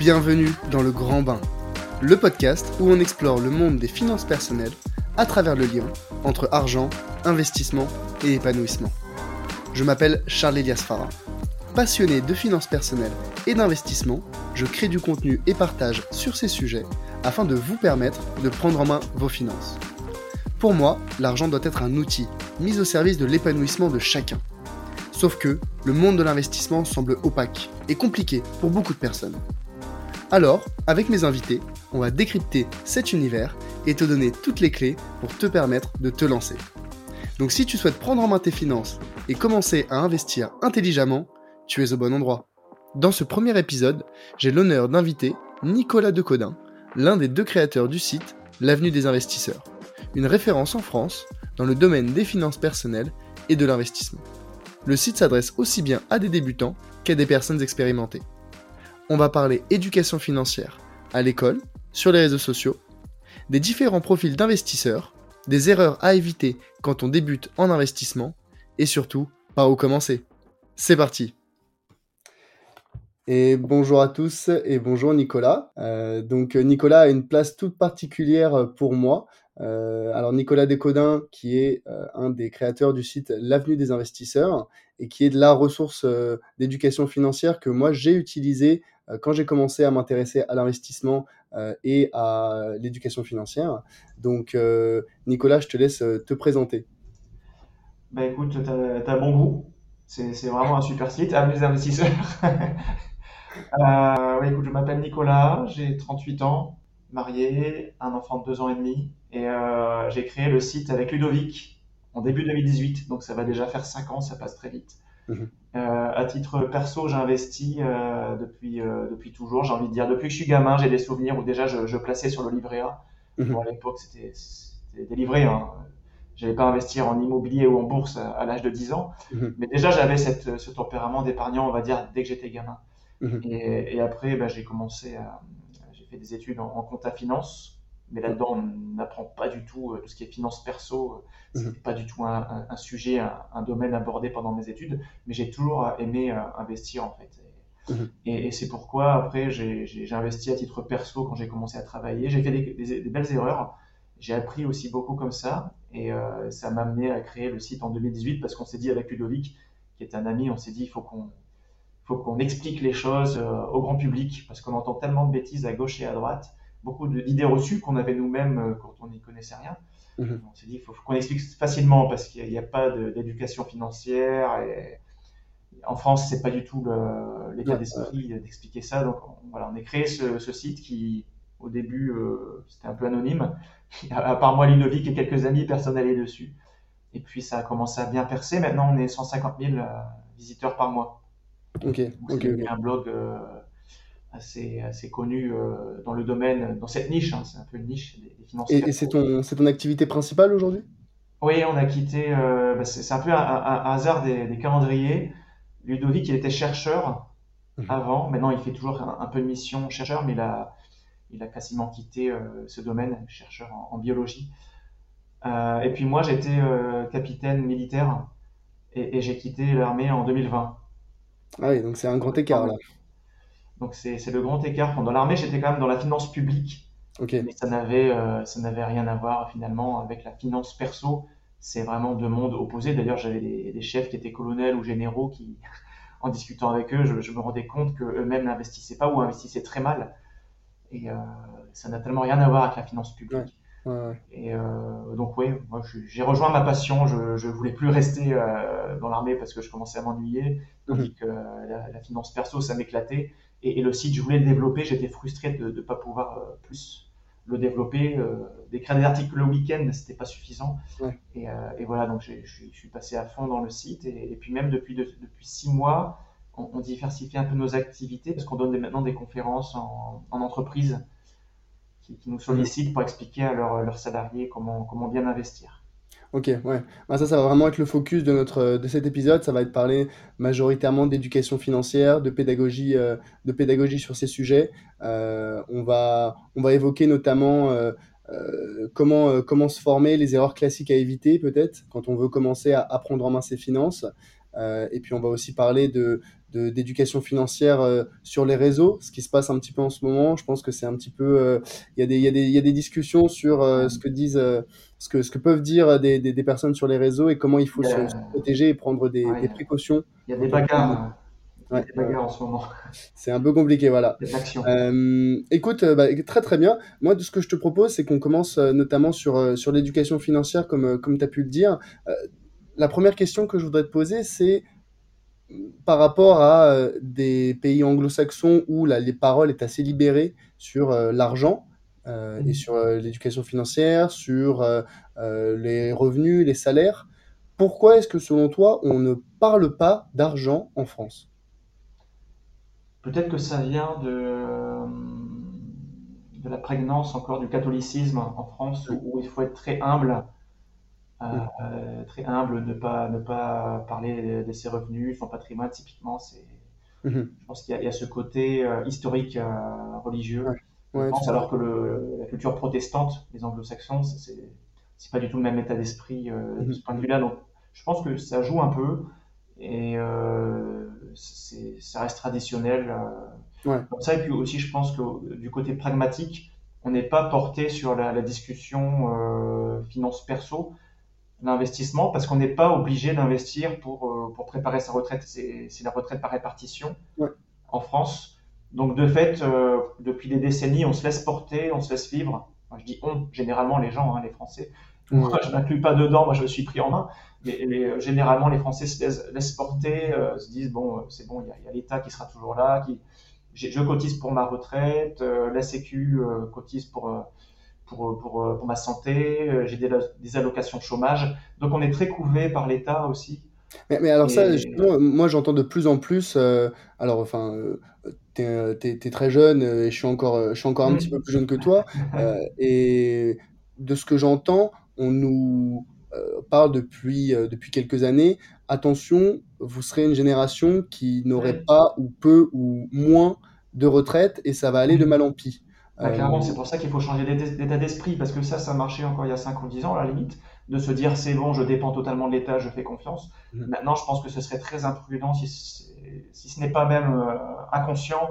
Bienvenue dans le Grand Bain, le podcast où on explore le monde des finances personnelles à travers le lien entre argent, investissement et épanouissement. Je m'appelle Charles Elias Farah. Passionné de finances personnelles et d'investissement, je crée du contenu et partage sur ces sujets afin de vous permettre de prendre en main vos finances. Pour moi, l'argent doit être un outil mis au service de l'épanouissement de chacun. Sauf que le monde de l'investissement semble opaque et compliqué pour beaucoup de personnes. Alors, avec mes invités, on va décrypter cet univers et te donner toutes les clés pour te permettre de te lancer. Donc si tu souhaites prendre en main tes finances et commencer à investir intelligemment, tu es au bon endroit. Dans ce premier épisode, j'ai l'honneur d'inviter Nicolas Decodin, l'un des deux créateurs du site L'Avenue des investisseurs, une référence en France dans le domaine des finances personnelles et de l'investissement. Le site s'adresse aussi bien à des débutants qu'à des personnes expérimentées. On va parler éducation financière à l'école, sur les réseaux sociaux, des différents profils d'investisseurs, des erreurs à éviter quand on débute en investissement et surtout par où commencer. C'est parti et bonjour à tous et bonjour Nicolas. Euh, donc Nicolas a une place toute particulière pour moi. Euh, alors Nicolas Descodins, qui est euh, un des créateurs du site L'Avenue des investisseurs et qui est de la ressource d'éducation financière que moi j'ai utilisée quand j'ai commencé à m'intéresser à l'investissement et à l'éducation financière. Donc Nicolas, je te laisse te présenter. Bah écoute, tu as, bon goût. C'est vraiment un super site, Avenue des investisseurs. Euh, écoute, je m'appelle Nicolas, j'ai 38 ans, marié, un enfant de 2 ans et demi, et euh, j'ai créé le site avec Ludovic en début 2018, donc ça va déjà faire 5 ans, ça passe très vite. Mhm. Euh, à titre perso, j'investis depuis, depuis toujours, j'ai envie de dire, depuis que je suis gamin, j'ai des souvenirs où déjà je, plaçais sur le livret A. Mhm. à l'époque, c'était des livrets. Hein. Je n'allais pas investir en immobilier ou en bourse à, l'âge de 10 ans, mhm. mais déjà j'avais ce tempérament d'épargnant, on va dire, dès que j'étais gamin. Mhm. Et, après, bah, j'ai commencé à. J'ai fait des études en, compta finance, mais là-dedans, on n'apprend pas du tout euh, tout ce qui est finance perso. C'est mhm. pas du tout un, sujet, un, domaine abordé pendant mes études, mais j'ai toujours aimé euh, investir en fait. Mhm. Et, c'est pourquoi après j'ai investi à titre perso quand j'ai commencé à travailler. J'ai fait des, belles erreurs. J'ai appris aussi beaucoup comme ça et euh, ça m'a amené à créer le site en 2018 parce qu'on s'est dit avec Ludovic, qui est un ami, on s'est dit il faut qu'on faut qu'on explique les choses euh, au grand public parce qu'on entend tellement de bêtises à gauche et à droite, beaucoup d'idées reçues qu'on avait nous-mêmes euh, quand on n'y connaissait rien. Mhm. On s'est dit, il faut, qu'on explique facilement parce qu'il n'y a, pas d'éducation financière. Et en France, c'est pas du tout l'état d'esprit d'expliquer ça. Donc voilà, on a créé ce, site qui, au début, euh, c'était un peu anonyme. À, part moi, Ludovic et quelques amis, personne n'allait dessus. Et puis ça a commencé à bien percer. Maintenant, on est 150 000 visiteurs par mois. Ok, ok, un blog euh, assez, assez connu euh, dans le domaine, dans cette niche, hein, c'est un peu une niche des, finances. Et, c'est ton, ton activité principale aujourd'hui? Oui, on a quitté, euh, bah, c'est un peu un, hasard des, des, calendriers. Ludovic, il était chercheur mhm. avant, maintenant il fait toujours un, peu de mission chercheur, mais il a, il a quasiment quitté ce domaine, chercheur en, biologie. et puis moi, j'étais capitaine militaire et, et j'ai quitté l'armée en 2020. Ah oui, donc c'est un grand écart là. Donc c'est le grand écart. Dans l'armée, j'étais quand même dans la finance publique. Ok. Mais ça n'avait euh, ça n'avait rien à voir finalement avec la finance perso. C'est vraiment deux mondes opposés. D'ailleurs, j'avais des, chefs qui étaient colonels ou généraux qui, en discutant avec eux, je, me rendais compte qu'eux-mêmes n'investissaient pas ou investissaient très mal. Et euh, ça n'a tellement rien à voir avec la finance publique. Et euh, donc oui, moi j'ai rejoint ma passion. Je, je voulais plus rester dans l'armée parce que je commençais à m'ennuyer, tandis mhm. que la, finance perso ça m'éclatait. Et, le site, je voulais le développer. J'étais frustré de ne pas pouvoir euh, plus le développer. d'écrire des articles le week-end, c'était pas suffisant. Et, et, voilà, donc je suis passé à fond dans le site. Et, puis même depuis depuis six mois, on, diversifie un peu nos activités parce qu'on donne maintenant des conférences en, en entreprise qui, nous sollicitent pour expliquer à leurs salariés comment, comment bien investir. Ok, ouais. Bah, ça, ça va vraiment être le focus de, notre, de cet épisode. Ça va être parler majoritairement d'éducation financière, de pédagogie, euh, de pédagogie sur ces sujets. Euh, on, va, on va évoquer notamment euh, comment, comment se former, les erreurs classiques à éviter peut-être quand on veut commencer à, apprendre prendre en main ses finances. Euh, et puis on va aussi parler de, de- d'éducation financière euh, sur les réseaux, ce qui se passe un petit peu en ce moment. Je pense que c'est un petit peu, euh, il y a des, y y a des discussions sur euh, ce que disent, euh, ce que, ce que peuvent dire des, des, des personnes sur les réseaux et comment il faut Il se, protéger et prendre des, ouais, des précautions il y a des bagarres, a Ouais, bagarres en ce moment, C'est un peu compliqué, voilà. Euh, écoute, euh, bah, très très bien. Moi, ce que je te propose, c'est qu'on commence euh, notamment sur, euh, sur l'éducation financière, comme, euh, comme tu as pu le dire. Euh, la première question que je voudrais te poser, c'est par rapport à euh, des pays anglo-saxons où la, les paroles est assez libérées sur euh, l'argent euh, et sur euh, l'éducation financière, sur euh, les revenus, les salaires. Pourquoi est-ce que selon toi, on ne parle pas d'argent en France? Peut-être que ça vient de, de la prégnance encore du catholicisme en France où, où il faut être très humble, Mhm, très humble, ne pas, ne pas parler de, ses revenus, son patrimoine, typiquement, c'est, mhm. je pense qu'il y a, il y a ce côté euh, historique, euh, religieux, Ouais, je pense, alors que le, la culture protestante, les anglo-saxons, c'est, c'est pas du tout le même état d'esprit euh, de ce Mhm, point de vue-là. Donc, je pense que ça joue un peu et euh, c'est, ça reste traditionnel. euh, Ouais. comme ça. Et puis aussi, je pense que du côté pragmatique, on n'est pas porté sur la, la discussion euh, finance perso, l'investissement, parce qu'on n'est pas obligé d'investir pour, pour préparer sa retraite. C'est c'est la retraite par répartition Ouais. en France. Donc de fait, euh, depuis des décennies, on se laisse porter, on se laisse vivre. Enfin, je dis on, généralement les gens, hein, les Français. Moi, Ouais. je m'inclus pas dedans, moi je me suis pris en main. Mais, euh, généralement, les Français se laissent, laissent porter, euh, se disent bon, c'est bon, il y a, l'État qui sera toujours là, qui, je cotise pour ma retraite, euh, la Sécu cotise pour, pour, pour, pour ma santé, j'ai des, des allocations chômage. Donc on est très couvé par l'État aussi. Mais, mais alors ça, Et moi j'entends de plus en plus, euh, alors enfin, euh, t'es, euh, t'es- t'es très jeune euh, et je suis encore, euh, je suis encore un petit peu Hmm. plus jeune que toi, euh, et de ce que j'entends, on nous euh, parle depuis, euh, depuis quelques années, attention, vous serez une génération qui n'aurait pas ou peu ou moins de retraite et ça va aller de oui. mal en pis. Bah, Euh, clairement, c'est pour ça qu'il faut changer d'état d'esprit, parce que ça, ça marchait encore il y a 5 ou 10 ans, à la limite, de se dire c'est bon, je dépends totalement de l'État, je fais confiance. mhm, Maintenant, je pense que ce serait très imprudent, si, ce n'est pas même euh, inconscient,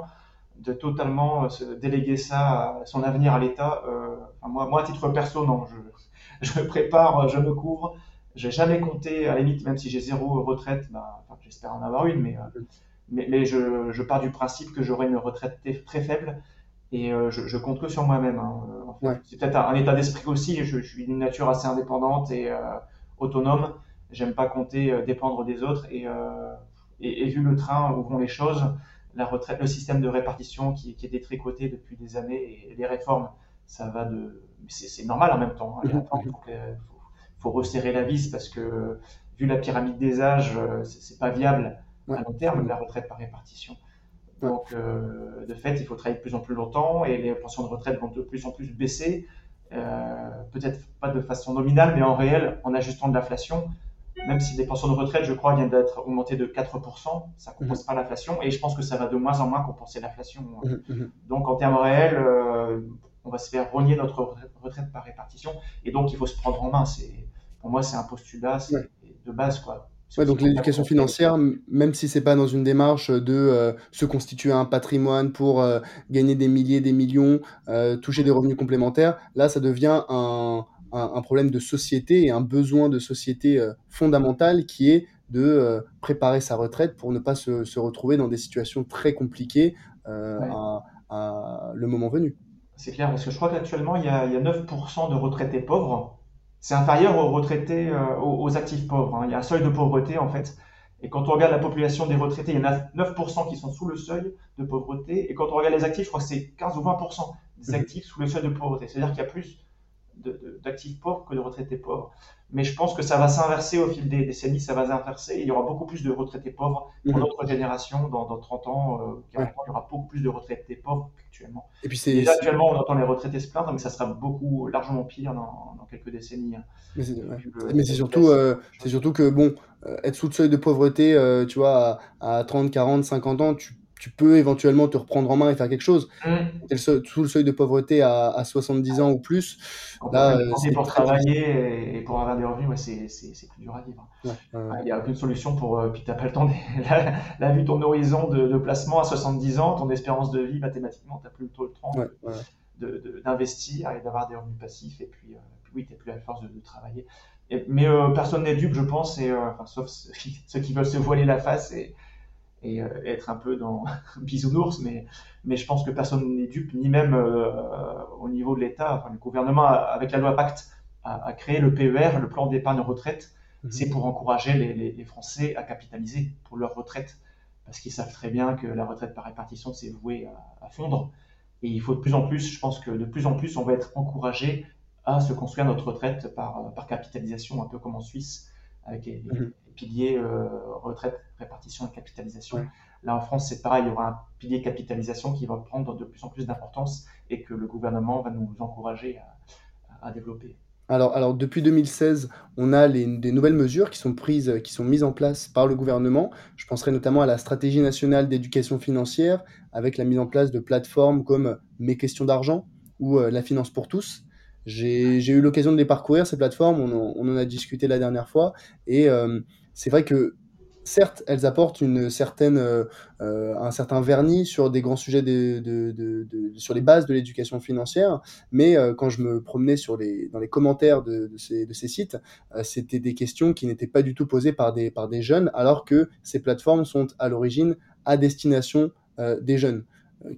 de totalement euh, se déléguer ça, à son avenir à l'État. Euh, enfin, moi, moi, à titre perso, non, je, je me prépare, je me couvre. J'ai jamais compté, à la limite, même si j'ai zéro retraite, bah, enfin, j'espère en avoir une, mais, euh, mais, mais je, je pars du principe que j'aurai une retraite très faible et euh, je, je compte que sur moi-même. hein, euh, en fait. ouais. C'est peut-être un, un état d'esprit aussi. Je, je suis d'une nature assez indépendante et euh, autonome. J'aime pas compter, euh, dépendre des autres. Et, euh, et, et vu le train où vont les choses, la retraite, le système de répartition qui, qui est détricoté depuis des années et les réformes, ça va de. C'est c'est normal en même temps. hein, mhm. faut, faut, faut resserrer la vis parce que vu la pyramide des âges, c'est pas viable à long terme la retraite par répartition. Donc, euh, de fait, il faut travailler de plus en plus longtemps et les pensions de retraite vont de plus en plus baisser. Euh, peut-être pas de façon nominale, mais en réel, en ajustant de l'inflation. Même si les pensions de retraite, je crois, viennent d'être augmentées de 4%, ça ne Mhm, compense pas l'inflation. Et je pense que ça va de moins en moins compenser l'inflation. mhm, mhm. Donc, en termes réels, euh, on va se faire rogner notre retraite, par répartition. Et donc, il faut se prendre en main. Pour moi, c'est un postulat Ouais. de base. Quoi. Ouais, donc l'éducation financière, même si c'est pas dans une démarche de euh, se constituer un patrimoine pour euh, gagner des milliers, des millions, euh, toucher des revenus complémentaires, là, ça devient un, un- un problème de société et un besoin de société fondamental qui est de préparer sa retraite pour ne pas se, se retrouver dans des situations très compliquées Ouais. à, à le moment venu. C'est clair, parce que je crois qu'actuellement, il y a, il y a 9% de retraités pauvres. C'est inférieur aux retraités, euh, aux, aux actifs pauvres. hein. Il y a un seuil de pauvreté, en fait. Et quand on regarde la population des retraités, il y en a 9% qui sont sous le seuil de pauvreté. Et quand on regarde les actifs, je crois que c'est 15 ou 20% des Mhm. actifs sous le seuil de pauvreté. C'est-à-dire qu'il y a plus d'actifs pauvres que de retraités pauvres. Mais je pense que ça va s'inverser au fil des décennies, ça va s'inverser. Il y aura beaucoup plus de retraités pauvres pour Mhm. notre génération. Dans, dans 30 ans, euh, 40 Ouais. ans, il y aura beaucoup plus de retraités pauvres qu'actuellement. Et puis c'est Déjà actuellement, on entend les retraités se plaindre, mais ça sera beaucoup, largement pire dans, dans quelques décennies. hein, Mais c'est ouais. vu le- Mais c'est surtout, euh, surtout que, bon, euh, être sous le seuil de pauvreté, euh, tu vois, à, à 30, 40, 50 ans, tu, tu peux éventuellement te reprendre en main et faire quelque chose. Mmh. Tu es le seuil sous le seuil de pauvreté à à 70 ans ou plus, Quand là, dépensé c'est pour difficile. travailler et pour avoir des revenus, ouais, c'est plus dur à vivre. Ouais, ouais, Ouais, ouais. il y a aucune solution pour, heu, puis tu as pas le temps de là là, vu ton horizon de de placement à 70 ans, ton espérance de vie, mathématiquement, tu as plus le temps de d'investir et d'avoir des revenus passifs et puis, puis oui, tu es plus à force de travailler et mais personne n'est dupe, je pense et heu, enfin, sauf ceux qui ceux qui veulent se voiler la face et et heu, être un peu dans bisounours, mais mais je pense que personne n'est dupe, ni même, heu, au niveau de l'État. Enfin, le gouvernement, avec la loi Pacte, a a créé le PER, le plan d'épargne retraite. Mmh mh. C'est pour encourager les les les Français à capitaliser pour leur retraite. Parce qu'ils savent très bien que la retraite par répartition, c'est voué à à fondre et il faut de plus en plus je pense que de plus en plus, on va être encouragés à se construire notre retraite par, capitalisation, un peu comme en Suisse avec les Mmh piliers, heu, retraite, répartition et capitalisation. Ouais. Là, en France, c'est pareil, il y aura un pilier capitalisation qui va prendre de plus en plus d'importance et que le gouvernement va nous encourager à développer. Alors alors depuis 2016, on a les des nouvelles mesures qui sont prises, qui sont mises en place par le gouvernement. Je penserai notamment à la stratégie nationale d'éducation financière, avec la mise en place de plateformes comme Mes questions d'argent ou heu, La finance pour tous. J'ai eu l'occasion de les parcourir ces plateformes, on en on en a discuté la dernière fois et hem, c'est vrai que, certes, elles apportent une heu heu, un certain vernis sur des grands sujets de sur les bases de l'éducation financière, mais heu, quand je me promenais dans les commentaires de ces sites, c'était des questions qui n'étaient pas du tout posées par des jeunes, alors que ces plateformes sont à l'origine à destination, des jeunes.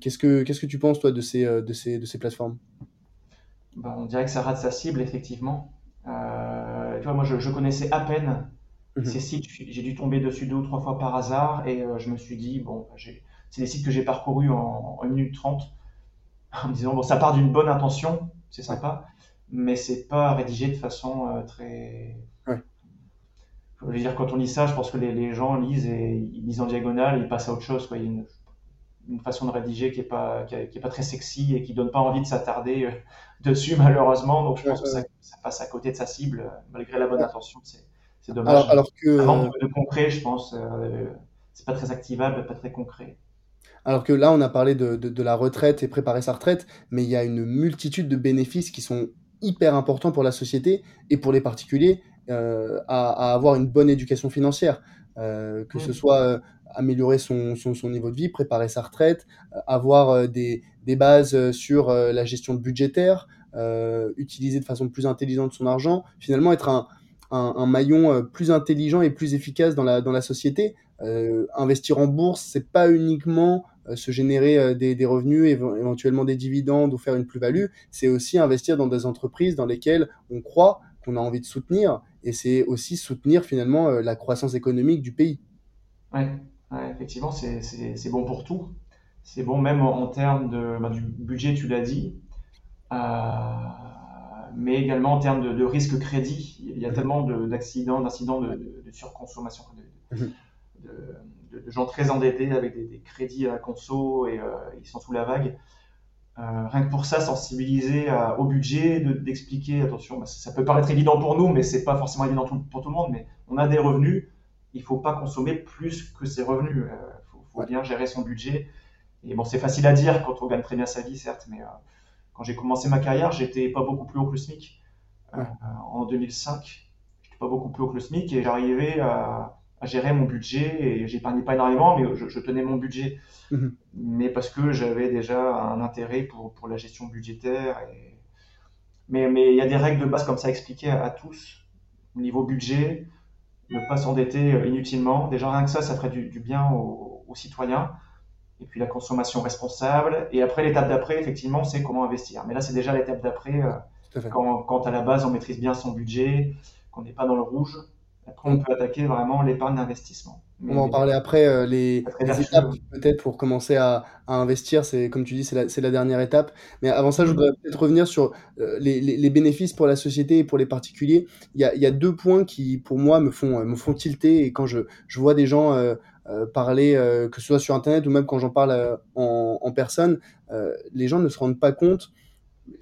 Qu'est-ce que tu penses toi de ces, de plateformes? Ben, on dirait que ça rate sa cible effectivement. Moi, je connaissais à peine Mmh ces mh. sites. J'ai dû tomber dessus 2 ou 3 fois par hasard et heu, je me suis dit: «Bon, bah, j'ai» c'est des sites que j'ai parcourus en en 1 minute 30 en me disant: «Bon, ça part d'une bonne intention, c'est sympa, mais c'est pas rédigé de façon, heu, très» Ouais. je veux dire, quand on lit ça, je pense que les les gens lisent et ils lisent en diagonale ils passent à autre chose, quoi. Il y a une une façon de rédiger qui est pas qui est qui est pas très sexy et qui donne pas envie de s'attarder, heu, dessus malheureusement, donc je Ouais, pense que ça passe à côté de sa cible, malgré la bonne intention, c'est c'est Alors dommage. alors que, Ça manque heu de de concret, je pense, heu, c'est pas très activable, pas très concret. alors que là, on a parlé de de de la retraite et préparer sa retraite, mais il y a une multitude de bénéfices qui sont hyper importants pour la société et pour les particuliers, heu, à à avoir une bonne éducation financière. Heu, que ce soit, heu, améliorer son son son niveau de vie, préparer sa retraite, avoir, des des bases, sur, la gestion budgétaire, utiliser de façon plus intelligente son argent. Finalement, être un un maillon, heu, plus intelligent et plus efficace dans la dans la société. Heu, investir en bourse, c'est pas uniquement, heu, se générer, des des revenus, éven éventuellement des dividendes ou faire une plus-value. C'est aussi investir dans des entreprises dans lesquelles on croit, qu'on a envie de soutenir et c'est aussi soutenir finalement, la croissance économique du pays. Ouais, ouais, effectivement, c'est bon pour tout. C'est bon même en termes de, bah, du budget, tu l'as dit, mais également en termes de de risque crédit. Il y a Mmh mh. tellement de d'accidents d'incidents de Ouais. de de surconsommation, de Mmh mh. de gens très endettés avec des des crédits à conso et heu, ils sont sous la vague. Heu, rien que pour ça, sensibiliser à au budget, de d'expliquer: «Attention, bah, ça peut paraître évident pour nous, mais c'est pas forcément évident tout pour tout le monde, mais on a des revenus, il faut pas consommer plus que ses revenus, heu, faut faut Ouais. bien gérer son budget» et bon, c'est facile à dire quand on gagne très bien sa vie, certes, mais quand j'ai commencé ma carrière, j'étais pas beaucoup plus haut que le SMIC, heu, Ouais. en 2005. J'étais pas beaucoup plus haut que le SMIC et j'arrivais à à gérer mon budget et j'épargnais pas énormément, mais je je tenais mon budget. Mmh mh. Mais parce que j'avais déjà un intérêt pour pour la gestion budgétaire et mais mais il y a des règles de base comme ça à expliquer à à tous. Au niveau budget, ne pas s'endetter, heu, inutilement. Déjà rien que ça, ça ferait du du bien aux aux citoyens et puis la consommation responsable et après l'étape d'après, effectivement, c'est comment investir. Mais là, c'est déjà l'étape d'après, fait. quand quand à la base, on maîtrise bien son budget, qu'on n'est pas dans le rouge, après on On peut attaquer vraiment l'épargne d'investissement. On va en parler après, heu, les étapes peut-être pour commencer à à investir, c'est comme tu dis, c'est la dernière étape. Mais avant ça, je Mmh. voudrais peut-être revenir sur, heu, les bénéfices pour la société et pour les particuliers. Il y a il y a 2 points qui, pour moi, me font, me font tilter et quand je je vois des gens, heu, parler, heu, que ce soit sur internet ou même quand j'en parle, heu, en en personne, les gens ne se rendent pas compte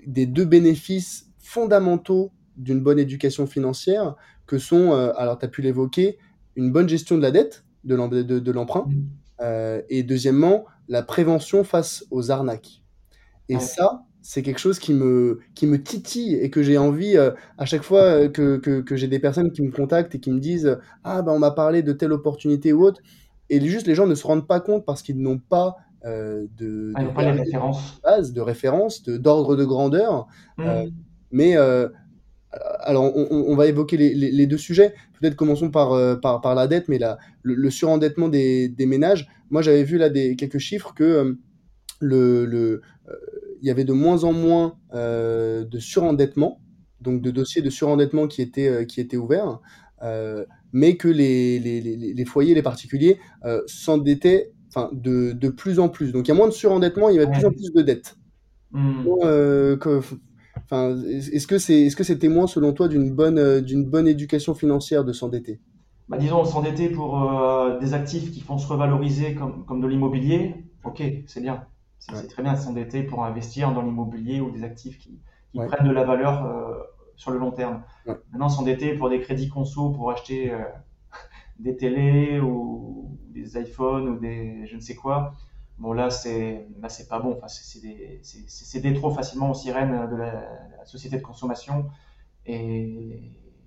des 2 bénéfices fondamentaux d'une bonne éducation financière que sont, alors tu as pu l'évoquer, une bonne gestion de la dette, de l'emb de de l'emprunt. Euh, et deuxièmement, la prévention face aux arnaques. Et ça, c'est quelque chose qui me, qui me titille et que j'ai envie, euh, à chaque fois euh, que, que, que j'ai des personnes qui me contactent et qui me disent Ah, ben on m'a parlé de telle opportunité ou autre. Et juste, les gens ne se rendent pas compte parce qu'ils n'ont pas euh, de, Ah, de n'ont pas les base, de référence, d'ordre de grandeur. Euh, Hmm. mais euh, alors, on, va évoquer les, les- les deux sujets. Peut-être commençons par, euh, par, par la dette, mais la, le, le surendettement des, des ménages. Moi, j'avais vu là des, quelques chiffres que euh, le, le, euh, il y avait de moins en moins euh, de surendettement, donc de dossiers de surendettement qui étaient, euh, qui étaient ouverts, euh, mais que les, les, les, les foyers, les particuliers, euh, s'endettaient enfin, de, de plus en plus. Donc il y a moins de surendettement, il y a de plus en plus de dettes. Euh, que- enfin, est-ce que c'est est-ce que c'est témoin selon toi d'une bonne euh, d'une bonne éducation financière de s'endetter? Bah, disons, s'endetter pour euh, des actifs qui font se revaloriser comme, comme de l'immobilier, ok, c'est bien. C'est Ouais. très bien de s'endetter pour investir dans l'immobilier ou des actifs qui, qui Ouais. prennent de la valeur sur le long terme. Ouais. Maintenant, s'endetter pour des crédits conso pour acheter euh, des télés ou des iPhones ou des je ne sais quoi, bon là, c'est là, c'est pas bon. Enfin, c'est des- céder trop facilement aux sirènes de la, la société de consommation et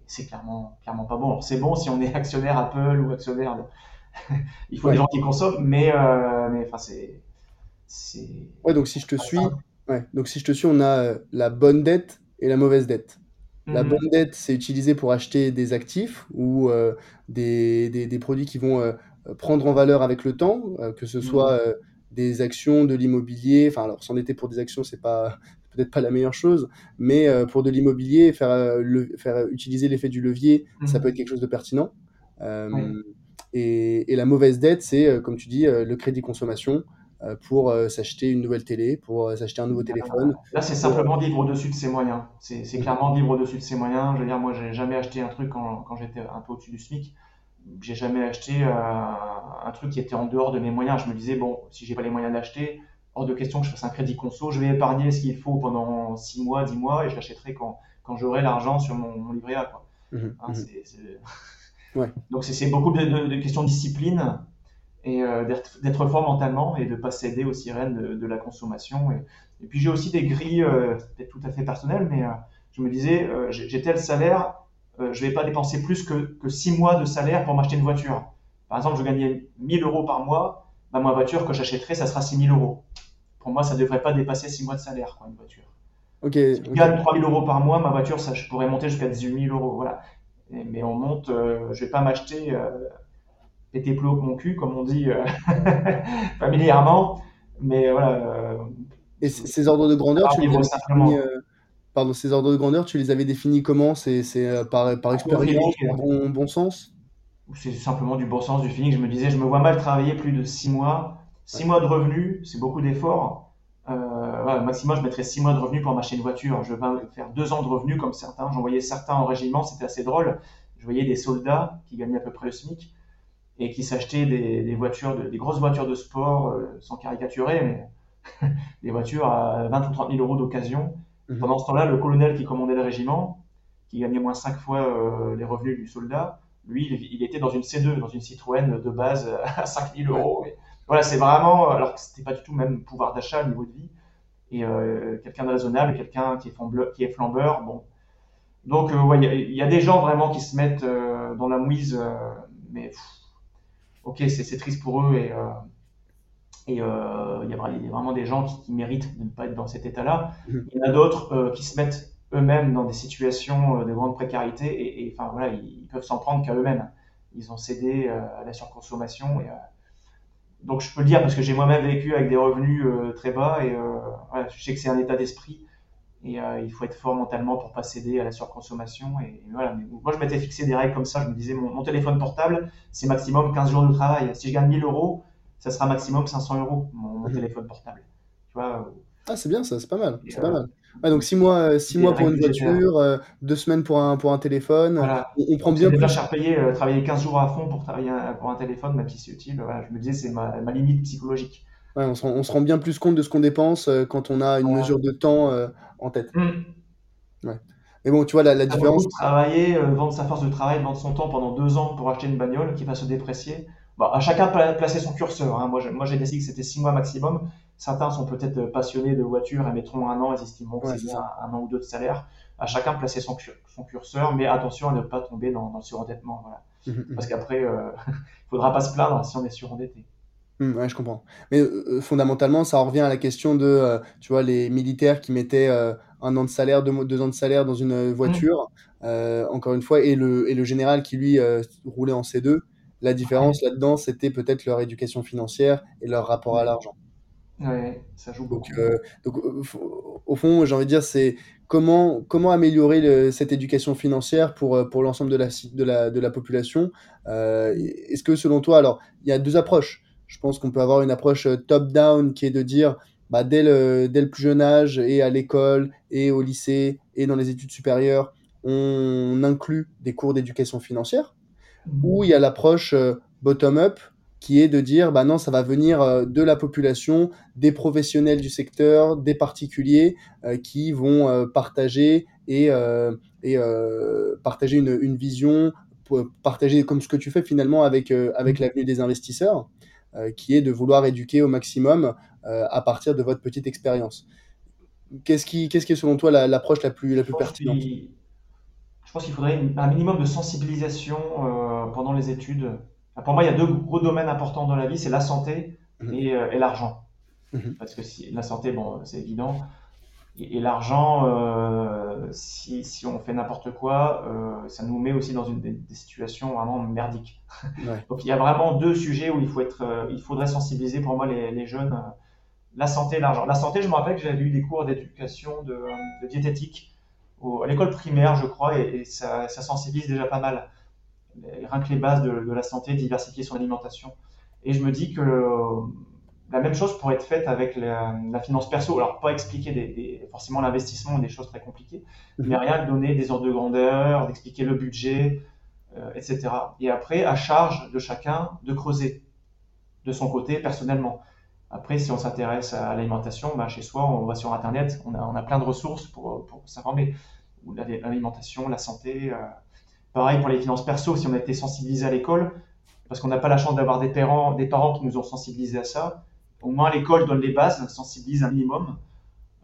c'est clairement, clairement pas bon. Alors, c'est bon si on est actionnaire Apple ou actionnaire. de- Il faut des gens qui consomment, mais, euh, mais enfin, c'est. Ouais, donc si je te suis, ouais, donc si je te suis, on a euh, la bonne dette et la mauvaise dette. La Mhm. bonne dette, c'est utilisé pour acheter des actifs ou euh, des, des, des produits qui vont euh, prendre en valeur avec le temps, euh, que ce soit Mhm. des actions, de l'immobilier. Enfin, alors s'endetter pour des actions, c'est pas peut-être pas la meilleure chose, mais pour de l'immobilier, faire, le, faire utiliser l'effet du levier, ça peut Mhm. être quelque chose de pertinent. Et, et la mauvaise dette, c'est, comme tu dis, le crédit consommation pour euh, s'acheter une nouvelle télé, pour euh, s'acheter un nouveau téléphone. Là, c'est simplement vivre au-dessus de ses moyens. C'est Mhm. clairement vivre au-dessus de ses moyens. Je veux dire, moi, j'ai jamais acheté un truc quand, quand j'étais un peu au-dessus du SMIC. J'ai jamais acheté euh, un truc qui était en dehors de mes moyens. Je me disais, bon, si j'ai pas les moyens d'acheter, hors de question que je fasse un crédit conso. Je vais épargner ce qu'il faut pendant 6 mois, 10 mois et je l'achèterai quand, quand j'aurai l'argent sur mon, mon livret A, quoi. Mhm, Hein, mhm. Ouais. Donc, c'est c'est beaucoup de, de- de questions de discipline et euh, d'être fort mentalement et de pas céder aux sirènes de, de la consommation. Et, et puis j'ai aussi des grilles, euh, peut-être tout à fait personnelles, mais euh, je me disais, euh, j'ai tel salaire, je vais pas dépenser plus que, que 6 mois de salaire pour m'acheter une voiture. Par exemple, je gagnais 1000 euros par mois, bah, ma voiture que j'achèterai, ça sera 6000 euros. Pour moi, ça devrait pas dépasser 6 mois de salaire, quoi, une voiture. Ok, Si je gagne 3000 euros par mois, ma voiture, ça, je pourrais monter jusqu'à 18 000 euros. Voilà. Et- mais on monte, je vais pas m'acheter péter plus haut que mon cul, comme on dit euh, familièrement. Mais voilà, euh, Et ces ordres de grandeur, tu les définis, euh, pardon, ces ordres de grandeur, tu les avais définis comment? C'est euh, par, par au expérience, par bon, bon sens? c'est simplement du bon sens, du feeling. Je me disais, je me vois mal travailler plus de 6 mois. Ouais. 6 mois de revenus, c'est beaucoup d'efforts. Euh, voilà, maximum, je mettrais 6 mois de revenus pour m'acheter une voiture. Je vais faire 2 ans de revenus comme certains. J'en voyais certains en régiment, c'était assez drôle. Je voyais des soldats qui gagnaient à peu près le SMIC et qui s'achetaient des, des voitures, de- des grosses voitures de sport, euh, sans caricaturer, mais des voitures à 20 ou 30 000 euros d'occasion. Mhm. Pendant ce temps-là, le colonel qui commandait le régiment, qui gagnait moins 5 fois euh, les revenus du soldat, lui, il, il était dans une C2, dans une Citroën de base à 5 000 Ouais. euros. Voilà, c'est vraiment, alors que c'était pas du tout le même pouvoir d'achat, niveau de vie. Et euh, quelqu'un de raisonnable, quelqu'un qui est flambeur, qui est flambeur, bon. Donc, ouais, il y, a- il y a des gens vraiment qui se mettent dans la mouise, mais pff, ok, c'est triste pour eux et, euh, et euh, il y a vra- il y a vraiment des gens qui, qui méritent de ne pas être dans cet état-là. Mhm. Il y en a d'autres euh, qui se mettent eux-mêmes dans des situations euh, de grande précarité et, et, enfin voilà, ils, ils peuvent s'en prendre qu'à eux-mêmes. Ils ont cédé euh, à la surconsommation. Et, euh, donc je peux le dire parce que j'ai moi-même vécu avec des revenus euh, très bas et euh, voilà, je sais que c'est un état d'esprit et euh, il faut être fort mentalement pour pas céder à la surconsommation. Et, et voilà. Mais moi je m'étais fixé des règles comme ça. Je me disais mon, mon téléphone portable c'est maximum 15 jours de travail. Si je gagne 1000 euros, ça sera maximum 500 euros mon, mon Mhm. téléphone portable. Tu vois, euh, Ah, c'est bien ça, c'est pas mal, c'est pas mal. Ouais, donc six mois, euh, six mois pour une voiture, euh, deux semaines pour un, pour un téléphone. Voilà. On, on prend bien plus. cher payé, euh, travailler 15 jours à fond pour travailler un- pour un téléphone, même si c'est utile. Voilà, je me disais, c'est ma, ma limite psychologique. Ouais, on se rend, on se rend bien plus compte de ce qu'on dépense quand on a une Voilà. mesure de temps en tête. Ouais. Mais bon, tu vois, la, différence. travailler, euh, vendre sa force de travail, vendre son temps pendant deux ans pour acheter une bagnole qui va se déprécier, Bon, à chacun de placer son curseur. Hein. Moi, moi, j'ai décidé que c'était six mois maximum. Certains sont peut-être passionnés de voiture et mettront un an, ils estimeront que c'est bien un, an ou deux de salaire. À chacun de placer son, son curseur, mais attention à ne pas tomber dans, dans le surendettement. Voilà. Mmh, mmh. Parce qu'après, il euh, ne faudra pas se plaindre si on est surendetté. Mmh, ouais, je comprends. Mais euh, fondamentalement, ça revient à la question de, euh, tu vois, les militaires qui mettaient un an de salaire, deux, deux, ans de salaire dans une voiture, encore une fois, et le, et le général qui, lui, roulait en C2. La différence là-dedans, c'était peut-être leur éducation financière et leur rapport à l'argent. Ouais, ça joue beaucoup. Donc, au fond, j'ai envie de dire, c'est comment, comment améliorer cette éducation financière pour, pour l'ensemble de la, de, la, de la population Est-ce que selon toi, alors il y a deux approches. Je pense qu'on peut avoir une approche euh, top-down qui est de dire bah, dès, le, plus jeune âge et à l'école et au lycée et dans les études supérieures, on inclut des cours d'éducation financière. Ou il y a l'approche bottom-up qui est de dire bah non, ça va venir euh, de la population, des professionnels du secteur, des particuliers euh, qui vont euh, partager et, partager une, vision, partager comme ce que tu fais finalement avec, avec l'avenue des investisseurs, qui est de vouloir éduquer au maximum à partir de votre petite expérience. Qu'est-ce qui, qu'est-ce qui est selon toi l'approche la, plus, la plus pertinente? Je pense qu'il faudrait un minimum de sensibilisation pendant les études pour moi, il y a deux gros domaines importants dans la vie, c'est la santé mhm. euh, et, l'argent. Mhm. Parce que si, la santé, bon, c'est évident. Et, l'argent, euh, si, si, on fait n'importe quoi, euh, ça nous met aussi dans une, des, situations vraiment merdiques. Donc il y a vraiment deux sujets où il, faut être, il faudrait sensibiliser pour moi les, les jeunes. la santé et l'argent. La santé, je me rappelle que j'avais eu des cours d'éducation de, de, diététique à l'école primaire, je crois, et, et ça, ça, sensibilise déjà pas mal rien que les bases de, la santé, diversifier son alimentation. Et je me dis que euh, la même chose pourrait être faite avec la, finance perso. Alors, pas expliquer des, forcément l'investissement, des choses très compliquées, mhm. mais rien que donner des ordres de grandeur, d'expliquer le budget, euh, etc. Et après, à charge de chacun de creuser de son côté personnellement. Après, si on s'intéresse à l'alimentation, bah, chez soi, on va sur Internet, on a, on a plein de ressources pour, pour s'informer. L'alimentation, la santé, euh, Pareil pour les finances perso, si on a été sensibilisé à l'école, parce qu'on n'a pas la chance d'avoir des parents, des parents qui nous ont sensibilisés à ça, au moins l'école donne les bases, sensibilise un minimum.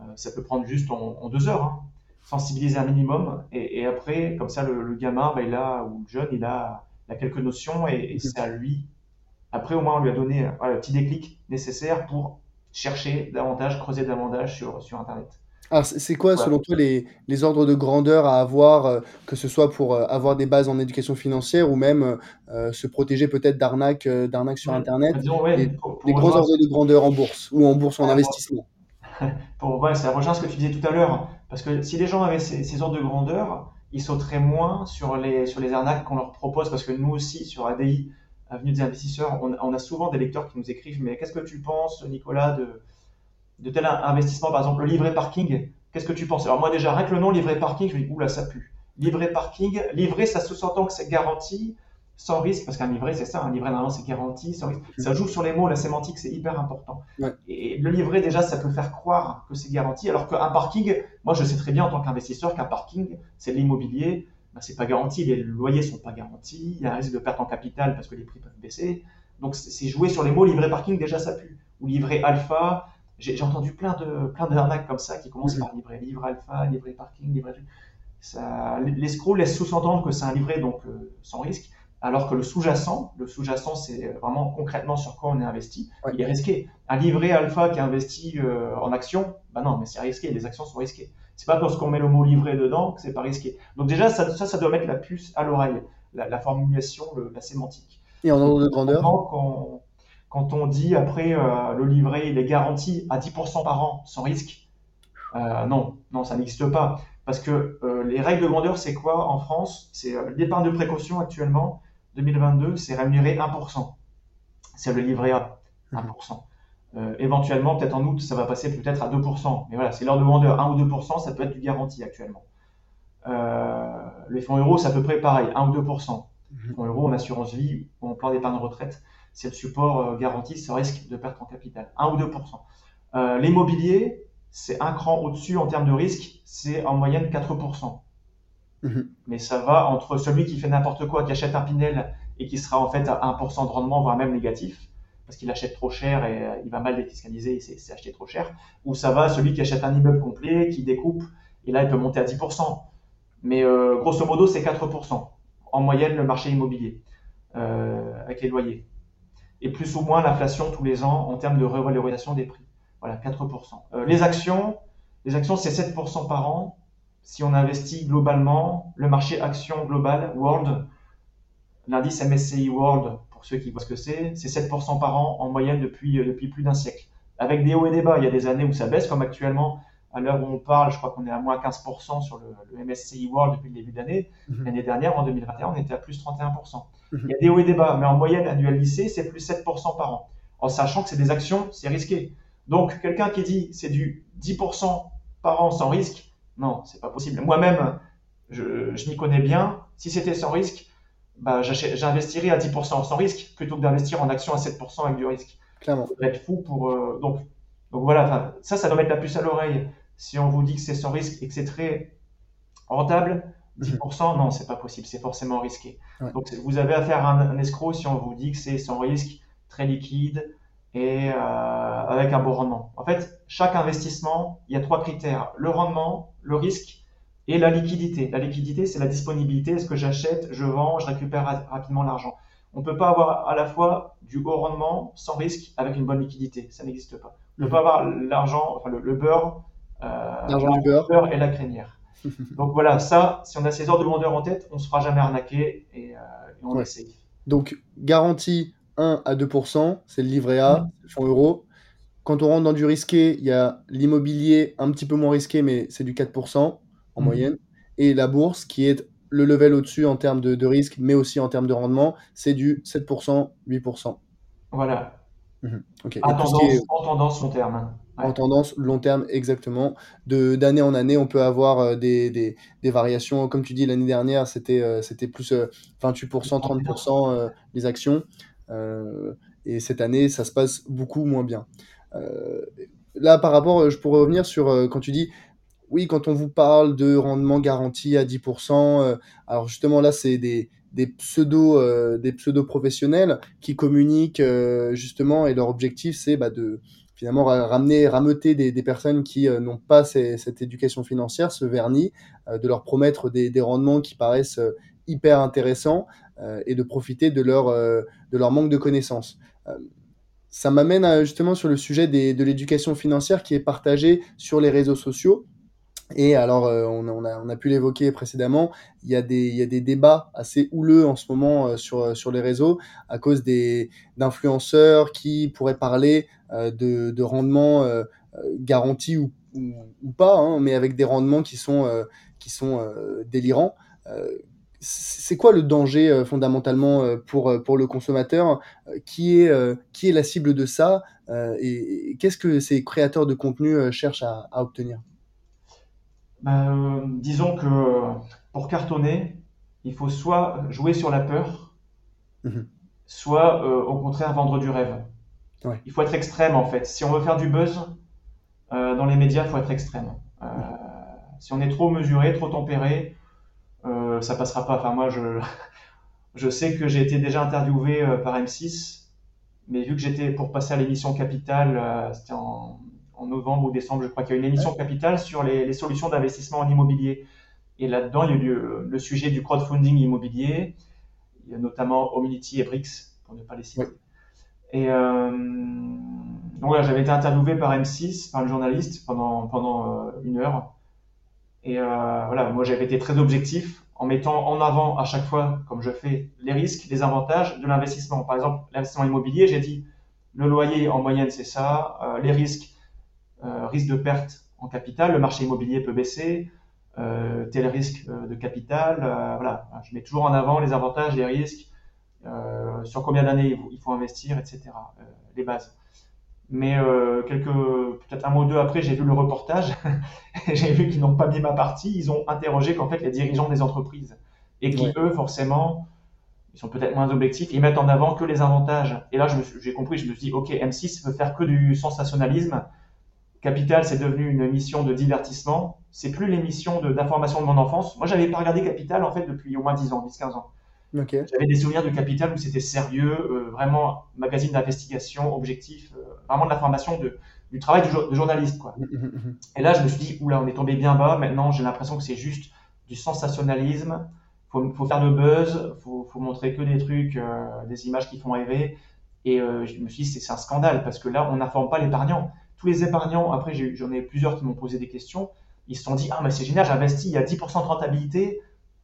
Euh, ça peut prendre juste en, deux heures, hein. sensibiliser un minimum, et, après, comme ça, le, gamin, bah, il a, ou le jeune, il a, quelques notions, et, c'est à lui. Après, au moins, on lui a donné le petit déclic nécessaire pour chercher davantage, creuser davantage sur Internet. Alors, c'est quoi, selon toi, les, les, ordres de grandeur à avoir, euh, que ce soit pour euh, avoir des bases en éducation financière ou même euh, se protéger peut-être d'arnaques d'arnaques sur Internet Les, gros ordres de grandeur en bourse ou en bourse ou en investissement? pour, ouais, ça rejoint ce que tu disais tout à l'heure. Parce que si les gens avaient ces, ces, ordres de grandeur, ils sauteraient moins sur les, sur les arnaques qu'on leur propose. Parce que nous aussi, sur ADI, Avenue des investisseurs, on, on a souvent des lecteurs qui nous écrivent Mais qu'est-ce que tu penses, Nicolas, de de tel investissement, par exemple le livret parking, qu'est-ce que tu penses? Alors moi déjà, rien que le nom livret parking, je me dis, oula, ça pue. Livret parking, livret, ça sous-entend que c'est garanti, sans risque, parce qu'un livret, c'est ça, un livret normalement c'est garanti, sans risque. Ça joue sur les mots, la sémantique, c'est hyper important. Et le livret, déjà, ça peut faire croire que c'est garanti, alors qu'un parking, moi je sais très bien en tant qu'investisseur qu'un parking, c'est de l'immobilier, ben, c'est pas garanti, les loyers sont pas garantis, il y a un risque de perte en capital parce que les prix peuvent baisser. Donc c'est jouer sur les mots, livret parking, déjà ça pue. Ou livret alpha, j'ai entendu plein de plein d'arnaques comme ça qui commencent par livret livre alpha, livret parking, livret. Ça, l'escroc laisse sous-entendre que c'est un livret donc euh, sans risque, alors que le sous-jacent, le sous-jacent, c'est vraiment concrètement sur quoi on est investi. Il est risqué. Un livret alpha qui est investi euh, en actions, bah non, mais c'est risqué. Les actions sont risquées. C'est pas parce qu'on met le mot livret dedans que c'est pas risqué. Donc déjà, ça, ça, doit mettre la puce à l'oreille, la, formulation, la sémantique. Et en ordre de grandeur quand on dit après euh, le livret il est garanti à 10% par an sans risque, euh, non, non, ça n'existe pas. Parce que euh, les règles de grandeur, c'est quoi en France? C'est l'épargne de précaution actuellement, 2022, c'est rémunéré 1%. C'est le livret A, 1%. éventuellement, peut-être en août, ça va passer peut-être à 2%. Mais voilà, c'est l'ordre de grandeur, 1 ou 2%, ça peut être du garanti actuellement. les fonds euros, c'est à peu près pareil, 1 ou 2%. Les fonds euros en assurance vie ou en plan d'épargne retraite, c'est le support euh, garanti ce risque de perte en capital, 1 ou 2% euh, L'immobilier, c'est un cran au-dessus en termes de risque, c'est en moyenne 4 mhm. Mais ça va entre celui qui fait n'importe quoi, qui achète un Pinel et qui sera en fait à 1% de rendement, voire même négatif, parce qu'il achète trop cher et euh, il va mal défiscaliser et c'est acheté trop cher. Ou ça va celui qui achète un immeuble complet, qui découpe, et là il peut monter à 10%. Mais euh, grosso modo, c'est 4% en moyenne le marché immobilier euh, avec les loyers. Et plus ou moins l'inflation tous les ans en termes de revalorisation des prix. Voilà, 4%. les actions, les actions c'est 7% par an. Si on investit globalement, le marché action global, World, L'indice MSCI World, pour ceux qui voient ce que c'est, c'est 7% par an en moyenne depuis, euh, depuis plus d'un siècle. Avec des hauts et des bas, il y a des années où ça baisse, comme actuellement, à l'heure où on parle, je crois qu'on est à moins 15% sur le, MSCI World depuis le début d'année. Mhm. L'année dernière, en 2021, on était à plus 31%. Mhm. Il y a des hauts et des bas, mais en moyenne annuelle lycée, c'est plus 7% par an. En sachant que c'est des actions, c'est risqué. Donc, quelqu'un qui dit c'est du 10% par an sans risque, non, c'est pas possible. Moi-même, je, je m'y connais bien. Si c'était sans risque, bah, j'investirais à 10% sans risque plutôt que d'investir en action à 7% avec du risque. Clairement. Ça être fou pour. Euh, donc, donc voilà, ça, ça doit mettre la puce à l'oreille. Si on vous dit que c'est sans risque et que c'est très rentable, 10%, mhm. non, c'est pas possible, c'est forcément risqué. Donc vous avez affaire à un, escroc si on vous dit que c'est sans risque, très liquide et euh, avec un bon rendement. En fait, chaque investissement, il y a trois critères le rendement, le risque et la liquidité. La liquidité, c'est la disponibilité. Est-ce que j'achète, je vends, je récupère rapidement l'argent? On ne peut pas avoir à la fois du haut rendement sans risque avec une bonne liquidité. Ça n'existe pas. On ne peut pas avoir l'argent, enfin le, beurre, euh, du beurre. et la crénière. Donc voilà, ça, si on a ces ordres de vendeur en tête, on ne se fera jamais arnaquer et, euh, on essaye. Donc, garantie 1 à 2%, c'est le livret A, mmh. fonds euro. Quand on rentre dans du risqué, il y a l'immobilier un petit peu moins risqué, mais c'est du 4% en mhm. moyenne. Et la bourse, qui est le level au-dessus en termes de, risque, mais aussi en termes de rendement, c'est du 7%, 8%. Voilà. Mhm. En, tendance, long terme. En tendance long terme, exactement. D'année en année, on peut avoir euh, des, des, des, variations. Comme tu dis, l'année dernière, c'était euh, c'était plus 28%, euh, 30% les actions. et cette année, ça se passe beaucoup moins bien. là, par rapport, je pourrais revenir sur quand tu dis oui, quand on vous parle de rendement garanti à 10%, euh, alors justement là, c'est des, des pseudo euh, des pseudo professionnels qui communiquent euh, justement et leur objectif c'est bah, de finalement ramener rameuter des, personnes qui n'ont pas cette éducation financière ce vernis de leur promettre des, rendements qui paraissent hyper intéressants et de profiter de leur de leur manque de connaissances. Ça m'amène justement sur le sujet de l'éducation financière qui est partagée sur les réseaux sociaux. Et alors, euh, on, a, on, a, pu l'évoquer précédemment, il y, a des, il y a des débats assez houleux en ce moment euh, sur, sur les réseaux à cause d'influenceurs qui pourraient parler euh, de, de rendements garantis ou, ou, pas, hein, mais avec des rendements qui sont, qui sont délirants. c'est quoi le danger fondamentalement pour, pour le consommateur qui, est, qui est la cible de ça et, et qu'est-ce que ces créateurs de contenu cherchent à, à obtenir? Ben, disons que pour cartonner, il faut soit jouer sur la peur, mhm. soit euh, au contraire vendre du rêve. Il faut être extrême en fait. Si on veut faire du buzz euh, dans les médias, il faut être extrême. Euh, si on est trop mesuré, trop tempéré, ça passera pas. Enfin moi, je, je sais que j'ai été déjà interviewé par M6, mais vu que j'étais pour passer à l'émission Capital, c'était en en novembre ou décembre, je crois qu'il y a une émission Capital sur les, solutions d'investissement en immobilier. Et là-dedans, il y a eu le, sujet du crowdfunding immobilier. Il y a notamment Omnity et Brix, pour ne pas les citer. Et euh, donc j'avais été interviewé par M6, par le journaliste, pendant, euh, une heure. Et euh, voilà, moi j'avais été très objectif en mettant en avant à chaque fois, comme je fais, les risques, les avantages de l'investissement. Par exemple, l'investissement immobilier, j'ai dit le loyer en moyenne c'est ça, les risques risque de perte en capital, le marché immobilier peut baisser, tel risque de capital. voilà, je mets toujours en avant les avantages, les risques, sur combien d'années il faut investir, etc. les bases. Mais quelques, peut-être un mois ou deux après, j'ai vu le reportage et j'ai vu qu'ils n'ont pas mis ma partie. Ils ont interrogé qu'en fait les dirigeants des entreprises et qui eux forcément ils sont peut-être moins objectifs, ils mettent en avant que les avantages. Et là, j'ai compris, je me suis dit, ok, M6 veut faire que du sensationnalisme Capital, c'est devenu une émission de divertissement. C'est plus l'émission d'information de, mon enfance. Moi, j'avais pas regardé Capital, en fait, depuis au moins 10 ans, 10-15 ans. J'avais des souvenirs du Capital où c'était sérieux, euh, vraiment magazine d'investigation, objectif, euh, vraiment de l'information, du travail de journaliste. Quoi. Mmh, mmh, mmh, Et là, je me suis dit, oula, on est tombé bien bas. Maintenant, j'ai l'impression que c'est juste du sensationnalisme. Il faut, faire de buzz, il faut, faut, montrer que des trucs, euh, des images qui font rêver. Et je me suis dit, c'est un scandale parce que là, on n'informe pas l'épargnant. Tous les épargnants, après, j'en ai, ai plusieurs qui m'ont posé des questions. Ils se sont dit, ah, mais c'est génial, j'investis, il y a 10% de rentabilité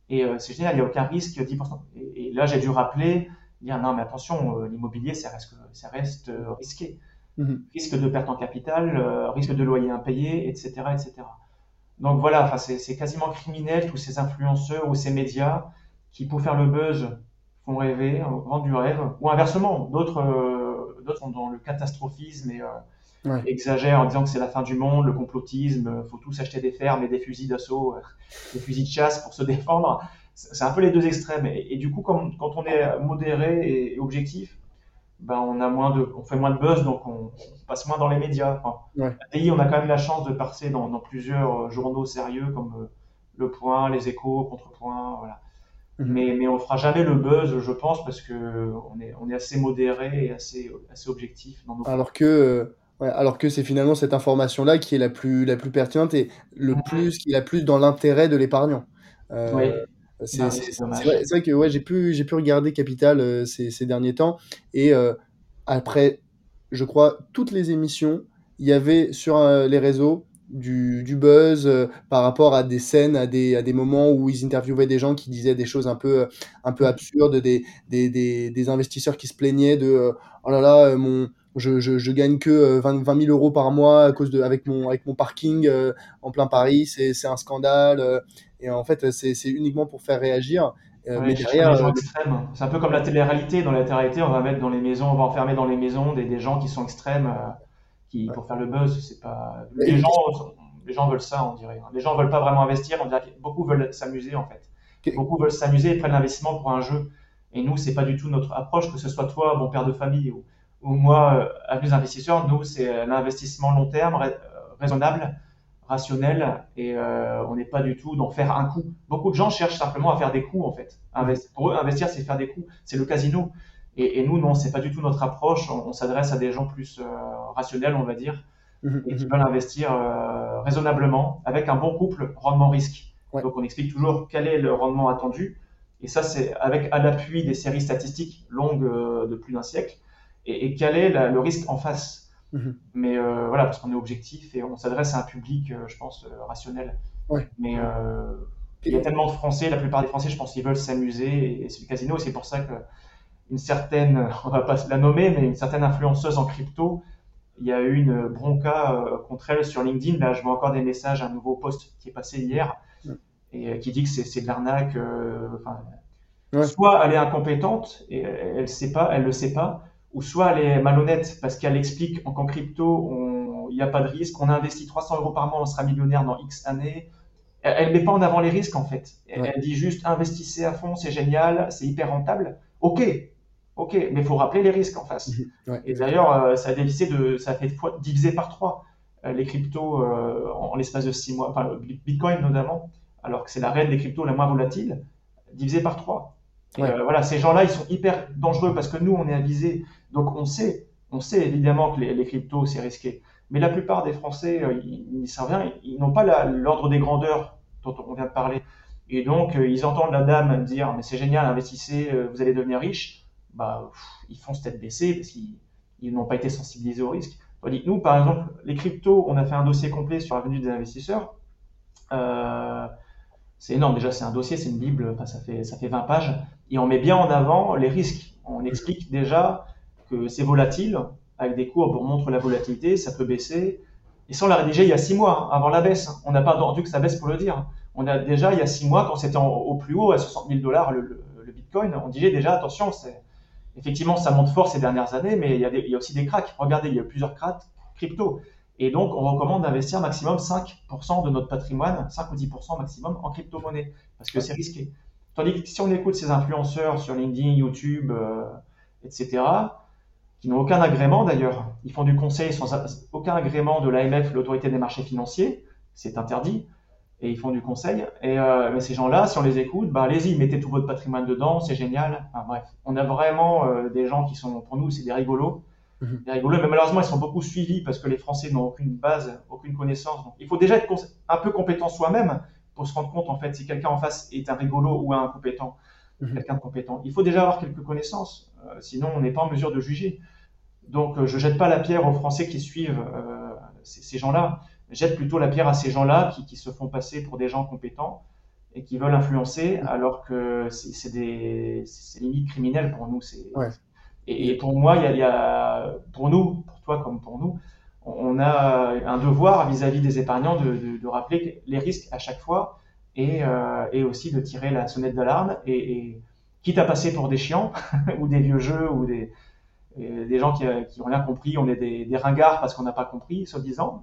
et euh, c'est génial, il n'y a aucun risque, 10%. Et, là, j'ai dû rappeler, dire non, mais attention, euh, l'immobilier, ça reste, ça reste euh, risqué. Mhm. Risque de perte en capital, risque de loyer impayé, etc. etc. Donc voilà, c'est quasiment criminel tous ces influenceurs ou ces médias qui, pour faire le buzz, font rêver, vendent du rêve, ou inversement, d'autres sont dans le catastrophisme et exagère en disant que c'est la fin du monde, le complotisme, euh, faut tous acheter des fermes et des fusils d'assaut, euh, des fusils de chasse pour se défendre. C'est un peu les deux extrêmes. Et, du coup, quand, quand, on est modéré et, objectif, ben on, a moins de, on fait moins de buzz, donc on, passe moins dans les médias. Enfin, on a quand même la chance de passer dans, dans plusieurs euh, journaux sérieux comme Le Point, Les Échos, Contrepoint, voilà. Mhm. Mais, mais on fera jamais le buzz, je pense, parce que on est, on est assez modéré et assez, assez objectif dans nos. Alors que alors que c'est finalement cette information-là qui est la plus, la plus pertinente et le plus, qui est la plus dans l'intérêt de l'épargnant. Euh, c'est vrai, que ouais, j'ai pu, pu regarder Capital euh, ces, ces, derniers temps et euh, après, je crois, toutes les émissions, il y avait sur les réseaux du, du buzz par rapport à des scènes, à des, à des moments où ils interviewaient des gens qui disaient des choses un peu, un peu absurdes, des, des, des, des investisseurs qui se plaignaient de oh là là, mon je, je, je, gagne que 20, 20 000 euros par mois à cause de, avec, mon, avec mon parking euh, en plein Paris, c'est un scandale. Euh, et en fait, c'est uniquement pour faire réagir. Euh, mais derrière, c'est un peu comme la télé-réalité. Dans la télé-réalité, on va mettre dans les maisons, on va enfermer dans les maisons des, des gens qui sont extrêmes, qui pour faire le buzz. C'est pas les gens, les gens veulent ça, on dirait. Les gens veulent pas vraiment investir. On dirait beaucoup veulent s'amuser en fait. Beaucoup veulent s'amuser et prennent l'investissement pour un jeu. Et nous, c'est pas du tout notre approche, que ce soit toi, bon père de famille ou ou moi, à plus investisseurs, nous, c'est l'investissement long terme, euh, raisonnable, rationnel, et euh, on n'est pas du tout d'en faire un coup. Beaucoup de gens cherchent simplement à faire des coups, en fait. pour eux, investir, c'est faire des coups, c'est le casino. Et, nous, non, c'est pas du tout notre approche. On, s'adresse à des gens plus euh, rationnels, on va dire, mmh et qui mmh veulent investir raisonnablement, avec un bon couple rendement-risque. Donc, on explique toujours quel est le rendement attendu. Et ça, c'est avec à l'appui des séries statistiques longues de plus d'un siècle et, quel est le risque en face. Mhm. Mais euh, voilà, parce qu'on est objectif et on s'adresse à un public, euh, je pense, euh, rationnel. Mais il y a tellement de Français, la plupart des Français, je pense, qu'ils veulent s'amuser et, c'est le casino. C'est pour ça que une certaine, on va pas la nommer, mais une certaine influenceuse en crypto, il y a eu une bronca contre elle sur LinkedIn. Là, je vois encore des messages, un nouveau post qui est passé hier et qui dit que c'est de l'arnaque. Soit elle est incompétente et elle ne sait pas, elle le sait pas, ou soit elle est malhonnête parce qu'elle explique qu'en crypto, il n'y a pas de risque, on investit 300 euros par mois, on sera millionnaire dans X années. Elle ne met pas en avant les risques en fait. Elle, dit juste investissez à fond, c'est génial, c'est hyper rentable. Ok, ok, mais il faut rappeler les risques en face. Mhm. Et d'ailleurs, euh, ça a divisé de, ça a fait divisé par trois euh, les cryptos euh, en, l'espace de six mois, enfin le Bitcoin notamment, alors que c'est la reine des cryptos la moins volatile, divisé par Euh, voilà, ces gens-là, ils sont hyper dangereux parce que nous, on est avisés. Donc, on sait, on sait évidemment que les, cryptos, c'est risqué. Mais la plupart des Français, euh, ils n'y savent rien. Ils, n'ont pas l'ordre des grandeurs dont on vient de parler. Et donc, euh, ils entendent la dame dire Mais c'est génial, investissez, vous allez devenir riche. Bah, ils font tête baissée parce qu'ils n'ont pas été sensibilisés au risque. nous, par exemple, les cryptos, on a fait un dossier complet sur la venue des investisseurs. Euh, c'est énorme. Déjà, c'est un dossier, c'est une Bible, ça, fait, ça fait 20 pages. Et on met bien en avant les risques. On explique déjà que c'est volatile, avec des courbes, on montre la volatilité, ça peut baisser. Et ça, on l'a rédigé il y a six mois, avant la baisse. On n'a pas attendu que ça baisse pour le dire. On a déjà, il y a six mois, quand c'était au plus haut, à 60 000 dollars le, Bitcoin, on disait déjà, attention, effectivement, ça monte fort ces dernières années, mais il y, a il y a aussi des cracks. Regardez, il y a plusieurs cracks crypto. Et donc, on recommande d'investir maximum 5% de notre patrimoine, 5 ou 10% maximum en crypto-monnaie, parce que c'est risqué. Tandis que si on écoute ces influenceurs sur LinkedIn, YouTube, euh, etc., qui n'ont aucun agrément d'ailleurs, ils font du conseil sans aucun agrément de l'AMF, l'autorité des marchés financiers, c'est interdit, et ils font du conseil. Et euh, mais ces gens-là, si on les écoute, bah allez-y, mettez tout votre patrimoine dedans, c'est génial. Enfin, bref, on a vraiment euh, des gens qui sont, pour nous, c'est des rigolos. Mhm. Des rigolos, mais malheureusement, ils sont beaucoup suivis parce que les Français n'ont aucune base, aucune connaissance. Donc, il faut déjà être un peu compétent soi-même pour se rendre compte, en fait, si quelqu'un en face est un rigolo ou un compétent, Mhm. quelqu'un de compétent. Il faut déjà avoir quelques connaissances, euh, sinon on n'est pas en mesure de juger. Donc, euh, je jette pas la pierre aux Français qui suivent euh, ces, ces gens-là. Je jette plutôt la pierre à ces gens-là qui, qui se font passer pour des gens compétents et qui veulent influencer, alors que c'est des c'est limite criminel pour nous. Ouais. et, et pour moi, il y a, il y a- pour nous, pour toi comme pour nous, on a un devoir vis-à-vis des épargnants de, de- de rappeler les risques à chaque fois et, euh, et aussi de tirer la sonnette d'alarme et, et quitte à passer pour des chiants ou des vieux jeux ou des, gens qui n'ont rien compris, on est des, des ringards parce qu'on n'a pas compris, soi-disant,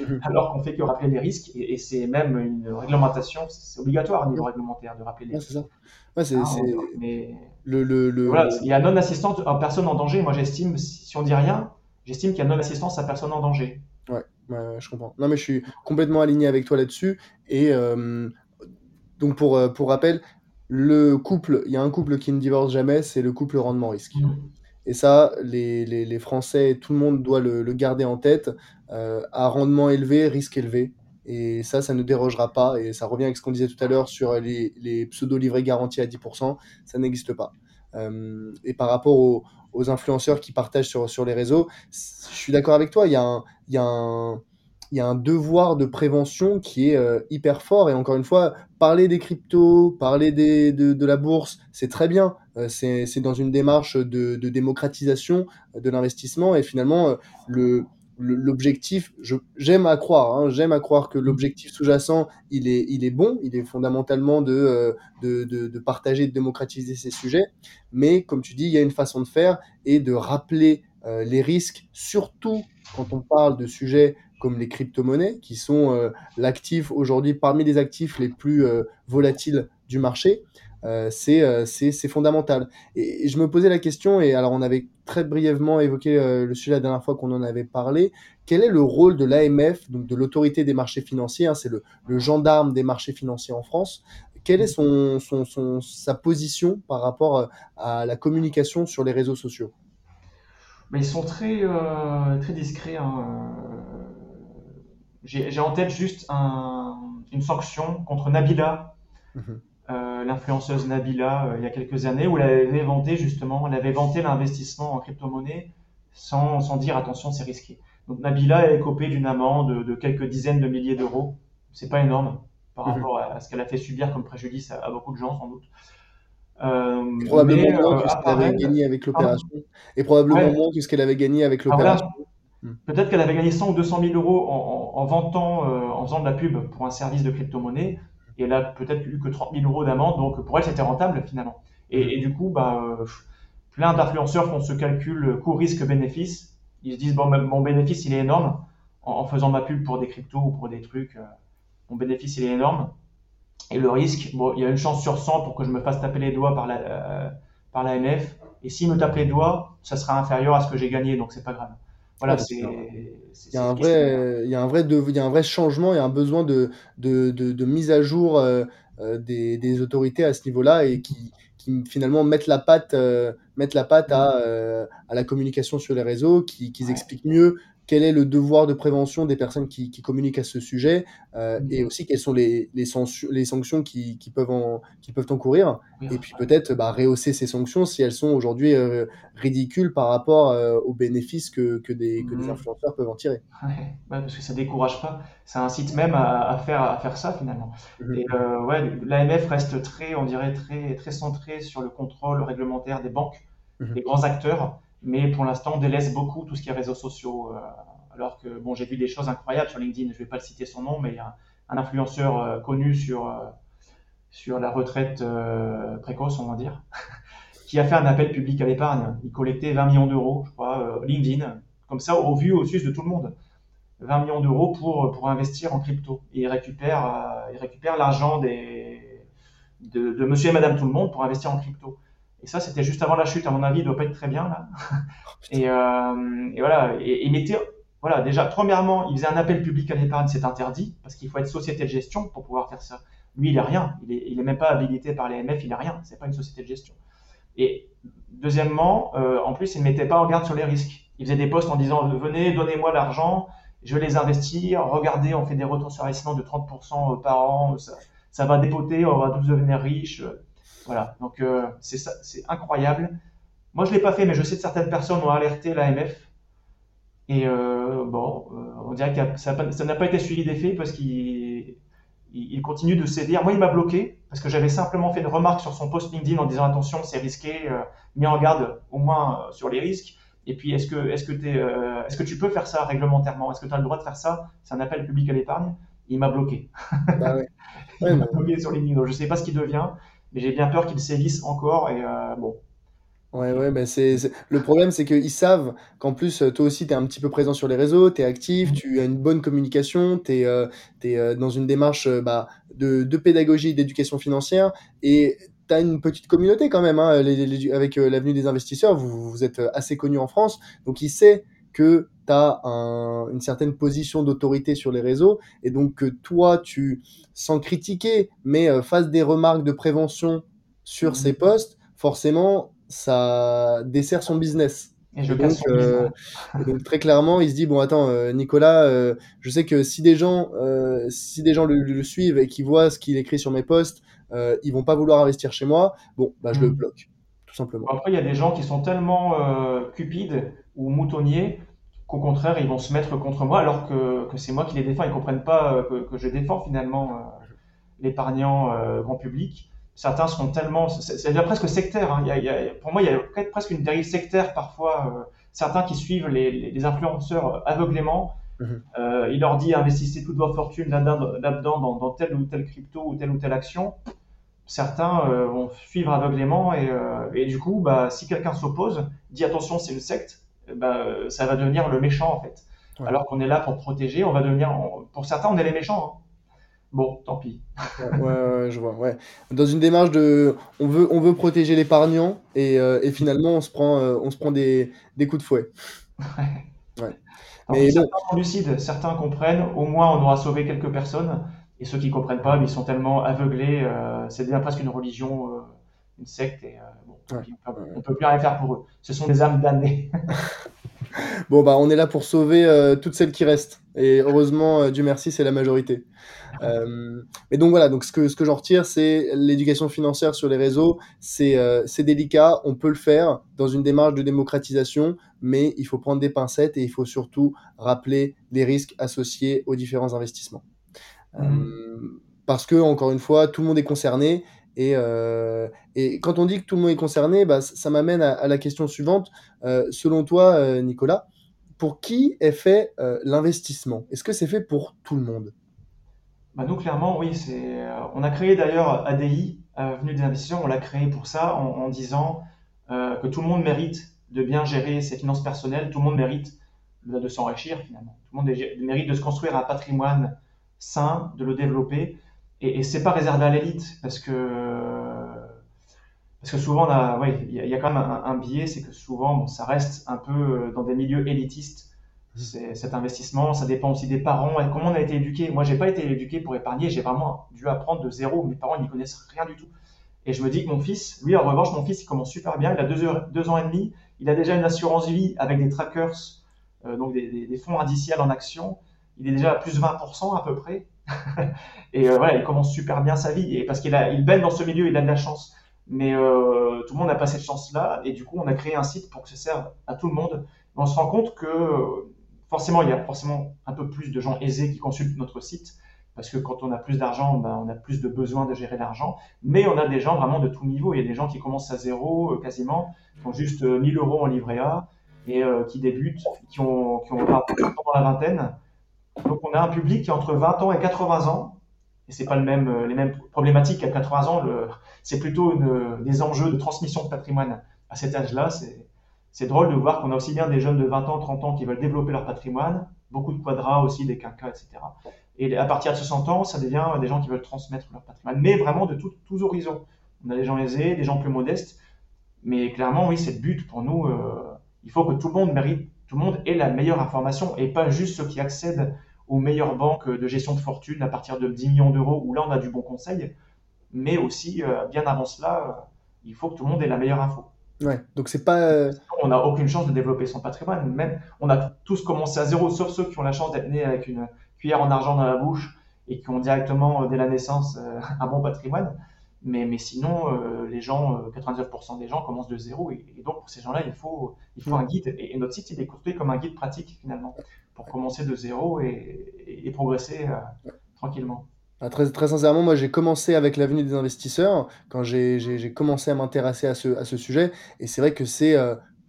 Mhm. alors qu'on fait que rappeler les risques et, et c'est même une réglementation, c'est obligatoire au niveau réglementaire de rappeler les Ouais, risques. ça. Ouais, c'est mais le, le, le- voilà, il y a non-assistance à personne en danger. Moi, j'estime, si si on dit rien, j'estime qu'il y a non-assistance à personne en danger. Ouais, je comprends. Non, mais je suis complètement aligné avec toi là-dessus. Et euh, donc, pour, euh, pour rappel, le couple, il y a un couple qui ne divorce jamais, c'est le couple rendement-risque. Et ça, les, les, les Français, tout le monde doit le, le garder en tête. Euh, à rendement élevé, risque élevé. Et ça, ça ne dérogera pas. Et ça revient avec ce qu'on disait tout à l'heure sur les, les pseudo-livrets garantis à 10%. Ça n'existe pas. Euh, et par rapport aux, aux influenceurs qui partagent sur, sur les réseaux, je suis d'accord avec toi. Il y a un, il y a un, il y a un devoir de prévention qui est euh, hyper fort. Et encore une fois, parler des cryptos, parler de, de la bourse, c'est très bien. Euh, c'est dans une démarche de, de démocratisation de l'investissement. Et finalement, euh, le- l'objectif, je- j'aime à croire, hein, j'aime à croire que l'objectif sous-jacent, il est, il est bon, il est fondamentalement de, euh, de, de, de partager, de démocratiser ces sujets. Mais comme tu dis, il y a une façon de faire et de rappeler euh, les risques, surtout quand on parle de sujets comme les crypto-monnaies, qui sont euh, l'actif aujourd'hui parmi les actifs les plus volatiles du marché. Euh, c'est euh, c'est- fondamental. Et, et je me posais la question, et alors on avait très brièvement évoqué euh, le sujet la dernière fois qu'on en avait parlé, quel est le rôle de l'AMF, donc de l'autorité des marchés financiers, hein, c'est le, le gendarme des marchés financiers en France, quelle est son, son, son- sa position par rapport à la communication sur les réseaux sociaux? Mais ils sont très, euh, très discrets. hein. J'ai en tête juste un- une sanction contre Nabila, Mhm. Euh, l'influenceuse Nabila, euh, il y a quelques années, où elle avait vanté justement, elle avait vanté l'investissement en crypto-monnaie sans, sans dire attention, c'est risqué. Donc Nabila est copée d'une amende de, quelques dizaines de milliers d'euros. C'est pas énorme par Mhm. rapport à, ce qu'elle a fait subir comme préjudice à, à beaucoup de gens, sans doute. Euh, Probablement mais, moins euh, que ce qu'elle avait gagné avec l'opération. Et probablement Ouais. moins que ce qu'elle avait gagné avec Ah, voilà. l'opération. Hmm. Peut-être qu'elle avait gagné 100 ou 200 000 euros en, en, en vantant, en faisant de la pub pour un service de crypto-monnaie, et elle a peut-être eu que 30 000 euros d'amende, donc pour elle c'était rentable finalement. Et, du coup, bah, euh, plein d'influenceurs font ce calcul coût-risque-bénéfice. Ils se disent, bon, ben, mon bénéfice il est énorme en, faisant ma pub pour des cryptos ou pour des trucs. euh, mon bénéfice il est énorme. Et le risque, bon, il y a une chance sur 100 pour que je me fasse taper les doigts par la, euh, par l'AMF. Et s'il me tape les doigts, ça sera inférieur à ce que j'ai gagné, donc c'est pas grave. Voilà, c'est. Il y a un vrai, il y a un vrai, de- il y a un vrai changement, il y a un besoin de, de, de, de mise à jour euh, euh, des, des autorités à ce niveau-là et qui, qui finalement mettent la patte, euh, mettent la patte à, euh, à la communication sur les réseaux, qui, qui Ouais. expliquent mieux quel est le devoir de prévention des personnes qui, qui communiquent à ce sujet euh, et aussi quelles sont les, les, sanction- les sanctions qui, qui, peuvent en, qui peuvent encourir. Et puis peut-être bah, rehausser ces sanctions si elles sont aujourd'hui euh, ridicules par rapport euh, aux bénéfices que, que, des, que des Mm. influenceurs peuvent en tirer. Ouais, ouais, parce que ça décourage pas. Ça incite même à, à faire, à faire ça finalement. Mhm. Et ouais, l'AMF reste très, on dirait, très, très centré sur le contrôle réglementaire des banques, Mhm. des grands acteurs, mais pour l'instant, on délaisse beaucoup tout ce qui est réseaux sociaux. euh, alors que, bon, j'ai vu des choses incroyables sur LinkedIn, je vais pas le citer son nom, mais il y a un influenceur euh, connu sur, euh, sur la retraite précoce, on va dire, qui a fait un appel public à l'épargne. Il collectait 20 millions d'euros, je crois, LinkedIn, comme ça, au vu, au su de tout le monde. 20 millions d'euros pour, pour investir en crypto. Et il récupère, il récupère l'argent des, de, de monsieur et madame tout le monde pour investir en crypto. Et ça, c'était juste avant la chute, à mon avis, il doit pas être très bien, là. Et, euh, et voilà, et, et mettez voilà, déjà, premièrement, il faisait un appel public à l'épargne, c'est interdit, parce qu'il faut être société de gestion pour pouvoir faire ça. Lui, il n'est rien, il n'est même pas habilité par l'AMF, il n'est rien, c'est pas une société de gestion. Et deuxièmement, euh, en plus, il ne mettait pas en garde sur les risques. Il faisait des posts en disant venez, donnez-moi l'argent, je vais les investir, regardez, on fait des retours sur investissement de 30% euh, par an, ça, va dépoter, on va tous devenir riches. Voilà, donc euh, c'est incroyable. Moi, je ne l'ai pas fait, mais je sais que certaines personnes ont alerté l'AMF. Et bon, on dirait que ça n'a pas été suivi d'effet parce qu'il il, continue de sévir. Moi, il m'a bloqué parce que j'avais simplement fait une remarque sur son post LinkedIn en disant attention, c'est risqué, euh, mis en garde au moins euh, sur les risques. Et puis, est-ce que, est-ce, que euh, est-ce que tu peux faire ça réglementairement? Est-ce que tu as le droit de faire ça? C'est un appel public à l'épargne. Il m'a bloqué. Bah il m'a bloqué sur LinkedIn. Donc, je ne sais pas ce qu'il devient, mais j'ai bien peur qu'il sévisse encore. Et bon, Ouais, ouais, bah c'est, le problème, c'est qu'ils savent qu'en plus, toi aussi, tu es un petit peu présent sur les réseaux, tu es actif, tu as une bonne communication, tu es, euh, euh, dans une démarche euh, bah, de, de pédagogie, d'éducation financière, et tu as une petite communauté quand même, hein, avec l'avenue des investisseurs, vous, vous êtes assez connu en France, donc il sait que tu as une certaine position d'autorité sur les réseaux, et donc que toi, tu, sans critiquer, mais fasses des remarques de prévention sur mmh. ces posts, forcément, ça dessert son business. Et, euh, donc, très clairement, il se dit bon attends euh, Nicolas, euh, je sais que si des gens si des gens le, suivent et qui voient ce qu'il écrit sur mes posts, ils vont pas vouloir investir chez moi. Bon bah je le mm. bloque tout simplement. Après il y a des gens qui sont tellement cupides ou moutonniers qu'au contraire ils vont se mettre contre moi alors que, que c'est moi qui les défends. Ils comprennent pas que, que je défends finalement l'épargnant grand public certains sont tellement, c'est déjà presque sectaire. Hein. Il y a, pour moi, il y a presque une dérive sectaire parfois. Euh, certains qui suivent les, les, influenceurs aveuglément. Mhm. Euh, il leur dit investissez toute votre fortune là-dedans, dans, dans, telle ou telle crypto ou telle ou telle action. Certains euh, vont suivre aveuglément et, et du coup, bah, si quelqu'un s'oppose, dit attention, c'est une secte, bah, ça va devenir le méchant en fait. Alors qu'on est là pour protéger, on va devenir, pour certains, on est les méchants. Hein. Bon, tant pis. ouais, ouais, je vois. Ouais. Dans une démarche de, on veut, on veut protéger l'épargnant et, euh, et, finalement on se prend, euh, on se prend des, des, coups de fouet. Ouais. Mais certains sont lucides, certains comprennent. Au moins, on aura sauvé quelques personnes. Et ceux qui comprennent pas, ils sont tellement aveuglés. Euh, c'est bien presque une religion, une secte. Et bon, on ne peut plus rien faire pour eux. Ce sont des âmes damnées. bon bah, on est là pour sauver toutes celles qui restent. Et heureusement, Dieu merci, c'est la majorité. Euh, et donc voilà, donc ce que, ce que j'en retire, c'est l'éducation financière sur les réseaux, euh, c'est délicat, on peut le faire dans une démarche de démocratisation, mais il faut prendre des pincettes et il faut surtout rappeler les risques associés aux différents investissements. Euh, mmh. parce que, encore une fois, tout le monde est concerné. Et, et quand on dit que tout le monde est concerné, bah, ça, m'amène à, la question suivante. selon toi, Nicolas, pour qui est fait l'investissement? Est-ce que c'est fait pour tout le monde? Bah, nous, clairement, oui. Euh, on a créé d'ailleurs ADI, Avenue des investisseurs, on l'a créé pour ça, en, disant euh, que tout le monde mérite de bien gérer ses finances personnelles, tout le monde mérite de, s'enrichir finalement. Tout le monde mérite de se construire un patrimoine sain, de le développer. Et, et c'est pas réservé à l'élite, parce que parce que souvent, il y, a quand même un, un biais, c'est que souvent, ça reste un peu euh, dans des milieux élitistes cet investissement, ça dépend aussi des parents et comment on a été éduqué. Moi, j'ai pas été éduqué pour épargner, j'ai vraiment dû apprendre de zéro. Mes parents, n'y connaissent rien du tout. Et je me dis que mon fils, lui, en revanche, mon fils, il commence super bien. Il a deux, ans et demi. Il a déjà une assurance vie avec des trackers, euh, donc des, fonds indiciels en action. Il est déjà à plus de 20% à peu près. et euh, voilà, il commence super bien sa vie. Et parce qu'il a, il baigne dans ce milieu, il a de la chance. Mais euh, tout le monde n'a pas cette chance-là. Et du coup, on a créé un site pour que ça serve à tout le monde. on se rend compte que forcément, il y a forcément un peu plus de gens aisés qui consultent notre site, parce que quand on a plus d'argent, ben, on a plus de besoin de gérer l'argent. Mais on a des gens vraiment de tout niveau. Il y a des gens qui commencent à zéro euh, quasiment, qui ont juste 1000 euh, euros en livret A et qui débutent, qui ont, qui ont dans la vingtaine. Donc on a un public qui est entre 20 ans et 80 ans. Et c'est pas le même, les mêmes problématiques qu'à 80 ans. C'est plutôt des enjeux de transmission de patrimoine à cet âge-là. C'est drôle de voir qu'on a aussi bien des jeunes de 20 ans, 30 ans qui veulent développer leur patrimoine, beaucoup de quadras aussi, des quinquas, etc. Et à partir de 60 ans, ça devient des gens qui veulent transmettre leur patrimoine, mais vraiment de tous horizons. On a des gens aisés, des gens plus modestes, mais clairement, oui, c'est le but pour nous. Euh, il faut que tout le monde mérite tout le monde ait la meilleure information et pas juste ceux qui accèdent aux meilleures banques de gestion de fortune à partir de 10 millions d'euros où là on a du bon conseil, mais aussi euh, bien avant cela, euh, il faut que tout le monde ait la meilleure info. Ouais, donc c'est pas. Euh, on n'a aucune chance de développer son patrimoine. Même, on a tous commencé à zéro, sauf ceux qui ont la chance d'être nés avec une cuillère en argent dans la bouche et qui ont directement, dès la naissance, un bon patrimoine. Mais, mais sinon, euh, les gens, 99% euh, des gens commencent de zéro. Et, donc, pour ces gens-là, il faut, il faut un guide. Et, notre site, il est construit comme un guide pratique, finalement, pour commencer de zéro et, et progresser euh, tranquillement. Ah, très, très sincèrement, moi j'ai commencé avec l'avenue des investisseurs quand j'ai commencé à m'intéresser à ce, à ce sujet. Et c'est vrai que c'est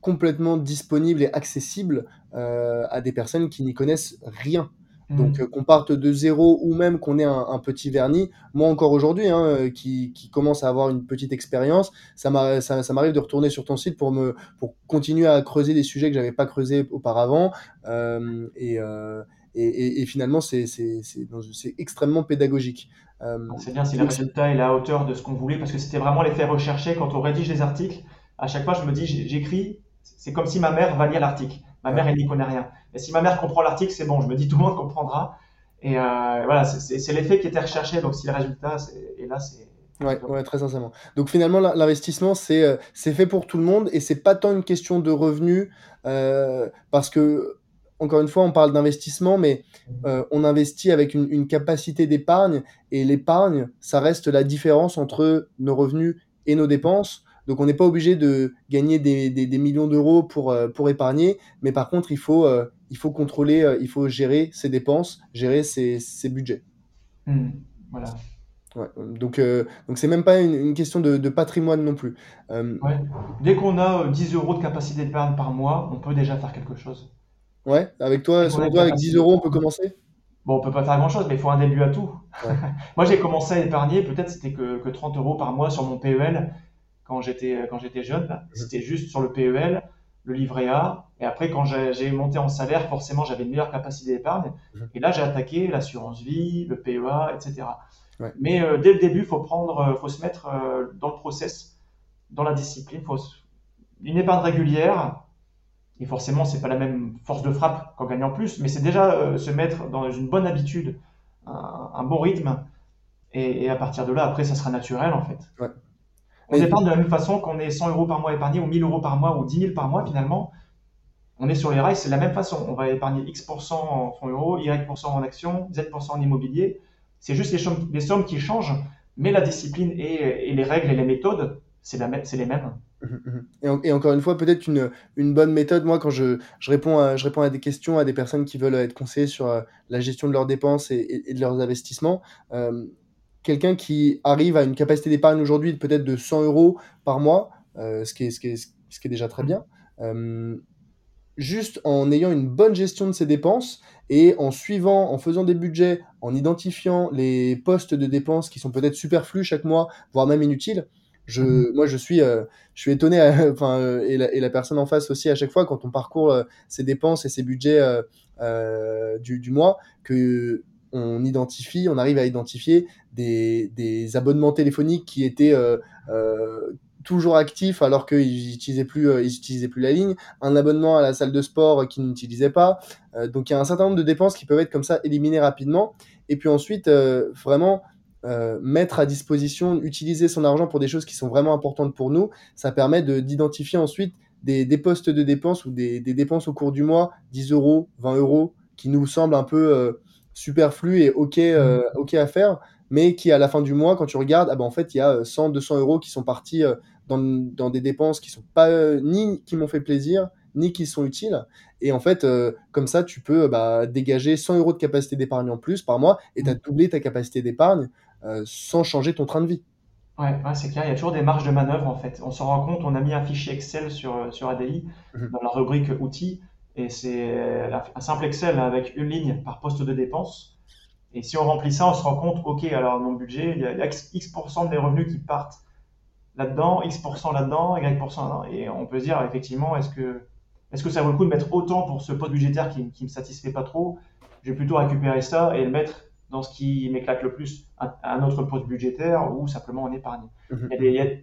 complètement disponible et accessible à des personnes qui n'y connaissent rien. Donc, mmh. euh, qu'on parte de zéro ou même qu'on ait un, petit vernis, moi encore aujourd'hui, hein, euh, qui, qui, commence à avoir une petite expérience, ça m'arrive ça, de retourner sur ton site pour, me, pour continuer à creuser des sujets que j'avais pas creusés auparavant. Euh, et, et, et, finalement, c'est extrêmement pédagogique. c'est bien si le résultat est à la hauteur de ce qu'on voulait, parce que c'était vraiment l'effet recherché quand on rédige les articles. À chaque fois, je me dis, j'écris, c'est comme si ma mère va lire l'article. Ma mère, elle n'y connaît rien. Et si ma mère comprend l'article, c'est bon, je me dis tout le monde comprendra. Et euh, voilà, c'est l'effet qui était recherché. Donc si le résultat, et là, c'est. Ouais, ouais, très sincèrement. Donc finalement, l'investissement, c'est euh, c'est fait pour tout le monde et c'est pas tant une question de revenus euh, parce que encore une fois, on parle d'investissement, mais on investit avec une, une capacité d'épargne et l'épargne, ça reste la différence entre nos revenus et nos dépenses. Donc on n'est pas obligé de gagner des, des, millions d'euros pour, euh, pour épargner, mais par contre il faut, euh, il faut contrôler, euh, il faut gérer ses dépenses, gérer ses, ses budgets. Mmh, voilà. Ouais, donc donc c'est même pas une, question de, de, patrimoine non plus. Ouais. Dès qu'on a 10 euros de capacité d'épargne par mois, on peut déjà faire quelque chose. Ouais, avec toi, selon toi, avec 10 euros, on peut commencer? Bon, on peut pas faire grand chose, mais il faut un début à tout. Moi, j'ai commencé à épargner, peut-être c'était que, que 30 euros par mois sur mon PEL quand j'étais quand j'étais jeune. Mhm. C'était juste sur le PEL, le livret A. Et après, quand j'ai monté en salaire, forcément, j'avais une meilleure capacité d'épargne. Mhm. Et là, j'ai attaqué l'assurance vie, le PEA, etc. Mais euh, dès le début, faut prendre, euh, faut se mettre euh, dans le process, dans la discipline. Faut une épargne régulière. Et forcément, c'est pas la même force de frappe qu'en gagnant plus, mais c'est déjà se mettre dans une bonne habitude, un, bon rythme. Et, et, à partir de là, après, ça sera naturel en fait. Ouais. On épargne de la même façon qu'on est 100 euros par mois épargné ou 1000 euros par mois ou 10 000 par mois finalement. On est sur les rails, c'est la même façon. On va épargner X% en fonds euros, Y% en actions, Z% en immobilier. C'est juste les sommes, les sommes, qui changent, mais la discipline et, les règles et les méthodes, c'est les mêmes. Et, encore une fois, peut-être une, une, bonne méthode. Moi, quand je, je, réponds à, je réponds à des questions à des personnes qui veulent être conseillées sur euh, la gestion de leurs dépenses et, de leurs investissements, euh, quelqu'un qui arrive à une capacité d'épargne aujourd'hui peut-être de 100 euros par mois, euh, ce, qui est, ce, qui est, ce qui est déjà très bien, euh, juste en ayant une bonne gestion de ses dépenses et en suivant, en faisant des budgets, en identifiant les postes de dépenses qui sont peut-être superflus chaque mois, voire même inutiles. Je, mhm. moi, je suis, euh, je suis étonné, enfin, et, la, et, la, personne en face aussi à chaque fois quand on parcourt ses dépenses et ses budgets du, du, mois, que on identifie, on arrive à identifier des, des abonnements téléphoniques qui étaient euh, euh, toujours actifs alors qu'ils n'utilisaient plus, euh, ils plus la ligne, un abonnement à la salle de sport qu'ils n'utilisaient pas. donc il y a un certain nombre de dépenses qui peuvent être comme ça éliminées rapidement. Et puis ensuite, vraiment mettre à disposition, utiliser son argent pour des choses qui sont vraiment importantes pour nous, ça permet d'identifier ensuite des, des, postes de dépenses ou des, des, dépenses au cours du mois, 10 euros, 20 euros, qui nous semblent un peu superflu et ok, euh, mm. ok à faire, mais qui à la fin du mois, quand tu regardes, ah ben en fait, il y a 100, euh, 200 euros qui sont partis euh, dans, dans, des dépenses qui sont pas ni qui m'ont fait plaisir, ni qui sont utiles. Et en fait, comme ça, tu peux bah, dégager 100 euros de capacité d'épargne en plus par mois et tu as mm. doublé ta capacité d'épargne sans changer ton train de vie. Ouais, c'est clair, il y a toujours des marges de manœuvre en fait. On se rend compte, on a mis un fichier Excel sur, sur ADI mm-hmm. dans la rubrique outils et c'est un simple Excel avec une ligne par poste de dépense. Et si on remplit ça, on se rend compte, OK, alors mon budget, il y a X% de mes revenus qui partent là-dedans, X% là-dedans, Y% là-dedans. Et on peut se dire, effectivement, est-ce que, est-ce que ça vaut le coup de mettre autant pour ce poste budgétaire qui ne me satisfait pas trop? Je vais plutôt récupérer ça et le mettre dans ce qui m'éclate le plus, un, un autre poste budgétaire ou simplement en épargne. Mhm.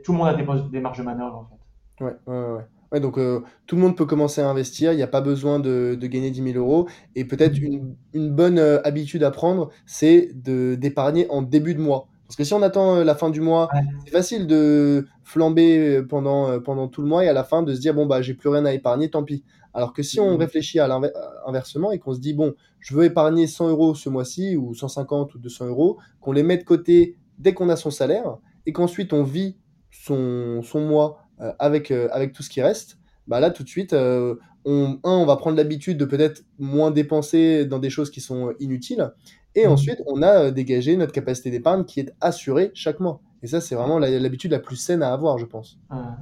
tout le monde a des, des marges de manœuvre, en fait. Ouais, ouais, ouais. Ouais, donc heu, tout le monde peut commencer à investir, il y a pas besoin de de gagner 10 000 € et peut-être une une bonne, heu, habitude à prendre, c'est de d'épargner en début de mois. Parce que si on attend, heu, la fin du mois, Ouais. c'est facile de flamber, pendant, tout le mois et à la fin de se dire: «Bon, bah, j'ai plus rien à épargner, tant pis». Alors que si on Mmh réfléchit à l'inver heu, inversement et qu'on se dit: «Bon, je veux épargner 100 € ce mois-ci ou 150 ou 200 €», qu'on les met de côté dès qu'on a son salaire et qu'ensuite on vit son son mois, avec, heu, avec tout ce qui reste, bah, là, tout de suite, heu, on 1, on va prendre l'habitude de peut-être moins dépenser dans des choses qui sont, inutiles et Mmh. ensuite on a, dégagé notre capacité d'épargne qui est assurée chaque mois et ça, c'est vraiment l'habitude la plus saine à avoir, je pense.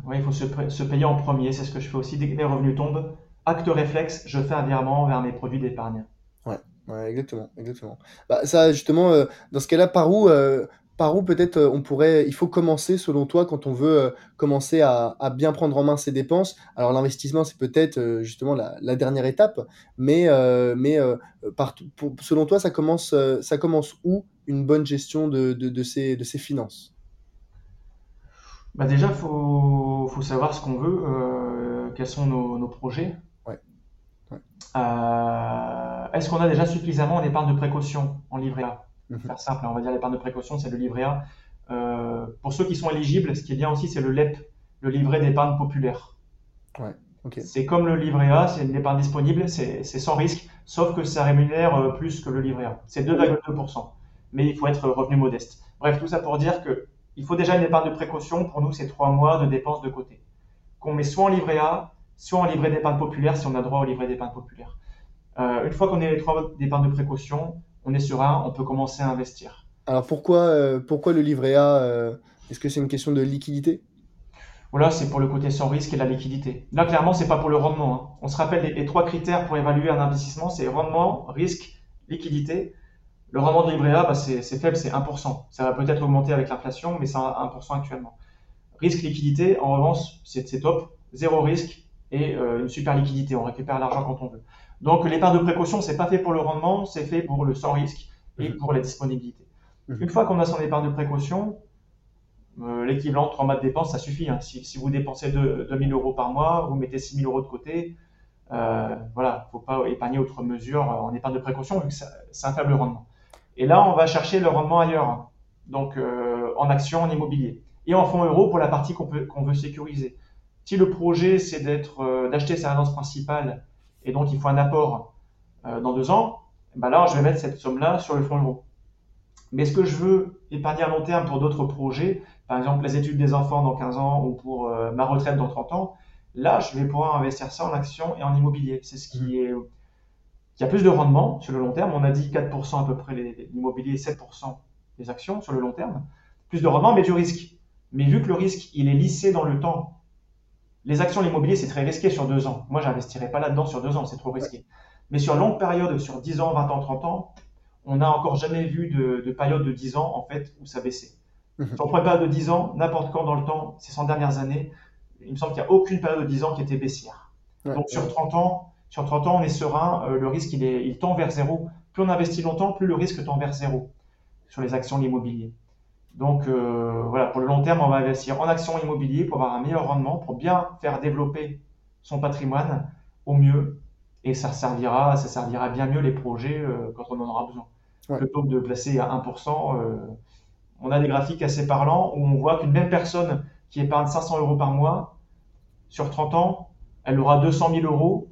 Ouais, il faut se pa se payer en premier. c'est ce que je fais aussi. Dès que mes revenus tombent, acte réflexe, je fais un virement vers mes produits d'épargne. Ouais, ouais, exactement, exactement. Bah, ça justement, dans ce cas-là, par où, par où peut-être, heu, on pourrait il faut commencer selon toi quand on veut, heu, commencer à à bien prendre en main ses dépenses? Alors l'investissement, c'est peut-être, heu, justement la la dernière étape, mais mais par pour selon toi, ça commence, ça commence où une bonne gestion de de de ses de ses finances? Bah, déjà, faut faut savoir ce qu'on veut, quels sont nos nos projets. Ouais, est-ce qu'on a déjà suffisamment en épargne de précaution, en livret A? Mmh faire simple, hein, on va dire l'épargne de précaution, c'est le livret A. Heu, pour ceux qui sont éligibles, ce qui est bien aussi, c'est le LEP, le livret d'épargne populaire. Ouais. C'est comme le livret A, c'est une épargne disponible, c'est sans risque, sauf que ça rémunère, heu, plus que le livret A. C'est Combien? 2,2 mais il faut être revenu modeste. Bref, tout ça pour dire qu'il faut déjà une épargne de précaution. Pour nous, c'est 3 mois de dépenses de côté, qu'on met soit en livret A, soit en livret d'épargne populaire, si on a droit au livret d'épargne populaire. Heu, une fois qu'on a les 3 mois d'épargne de précaution, on est serein, on peut commencer à investir. Alors pourquoi, heu, pourquoi le livret A, heu, est-ce que c'est une question de liquidité? Voilà, c'est pour le côté sans risque et la liquidité. Là, clairement, c'est pas pour le rendement, hein. On se rappelle les les 3 critères pour évaluer un investissement, c'est rendement, risque, liquidité. Le rendement de livret A, bah, c'est faible, c'est 1% Ça va peut-être augmenter avec l'inflation, mais c'est à 1% actuellement. Risque, liquidité, en revanche, c'est top. 0 risque et heu, une super liquidité. On récupère l'argent quand on veut. Donc l'épargne de précaution, c'est pas fait pour le rendement, c'est fait pour le sans risque et mh. pour la disponibilité. Mmh Une fois qu'on a son épargne de précaution, heu, l'équivalent de 3 mois de dépenses, ça suffit, hein. Si si vous dépensez deux 2 000 € par mois, vous mettez 6 000 € de côté, heu, voilà, faut pas épargner outre mesure en épargne de précaution vu que c'est un faible rendement. Et là, on va chercher le rendement ailleurs, donc euh, en actions, en immobilier. Et en fonds euros pour la partie qu'on veut sécuriser. Si le projet, c'est d'être, euh, d'acheter sa résidence principale et donc il faut un apport euh, dans deux ans, ben là, je vais mettre cette somme-là sur le fonds euro. Mais est-ce que je veux épargner à long terme pour d'autres projets, par exemple les études des enfants dans 15 ans ou pour euh, ma retraite dans 30 ans Là, je vais pouvoir investir ça en actions et en immobilier. C'est ce Mmh qui est il y a plus de rendement sur le long terme. On a dit 4% à peu près l'immobilier et 7% les actions sur le long terme. Plus de rendement, mais du risque. Mais vu que le risque, il est lissé dans le temps, les actions, l'immobilier, c'est très risqué sur deux ans. Moi, j'investirais pas là-dedans sur deux ans, c'est trop risqué. Mais sur longue période, sur 10 ans, 20 ans, 30 ans, on n'a encore jamais vu de, de période de 10 ans, en fait, où ça baissait. Mmh Si on mh. prend une période de 10 ans, n'importe quand dans le temps, ces 100 dernières années, il me semble qu'il n'y a aucune période de 10 ans qui était baissière. Ouais, Donc sur ouais. 30 ans, sur 30 ans, on est serein, euh, le risque il, est, il tend vers zéro. Plus on investit longtemps, plus le risque tend vers zéro sur les actions, l'immobilier. Donc euh, voilà, pour le long terme, on va investir en actions immobilier pour avoir un meilleur rendement, pour bien faire développer son patrimoine au mieux. Et ça servira, ça servira bien mieux les projets euh, quand on en aura besoin. Ouais. Plutôt que de placer à 1%, euh, on a des graphiques assez parlants où on voit qu'une même personne qui épargne 500 euros par mois, sur 30 ans, elle aura 200 000 euros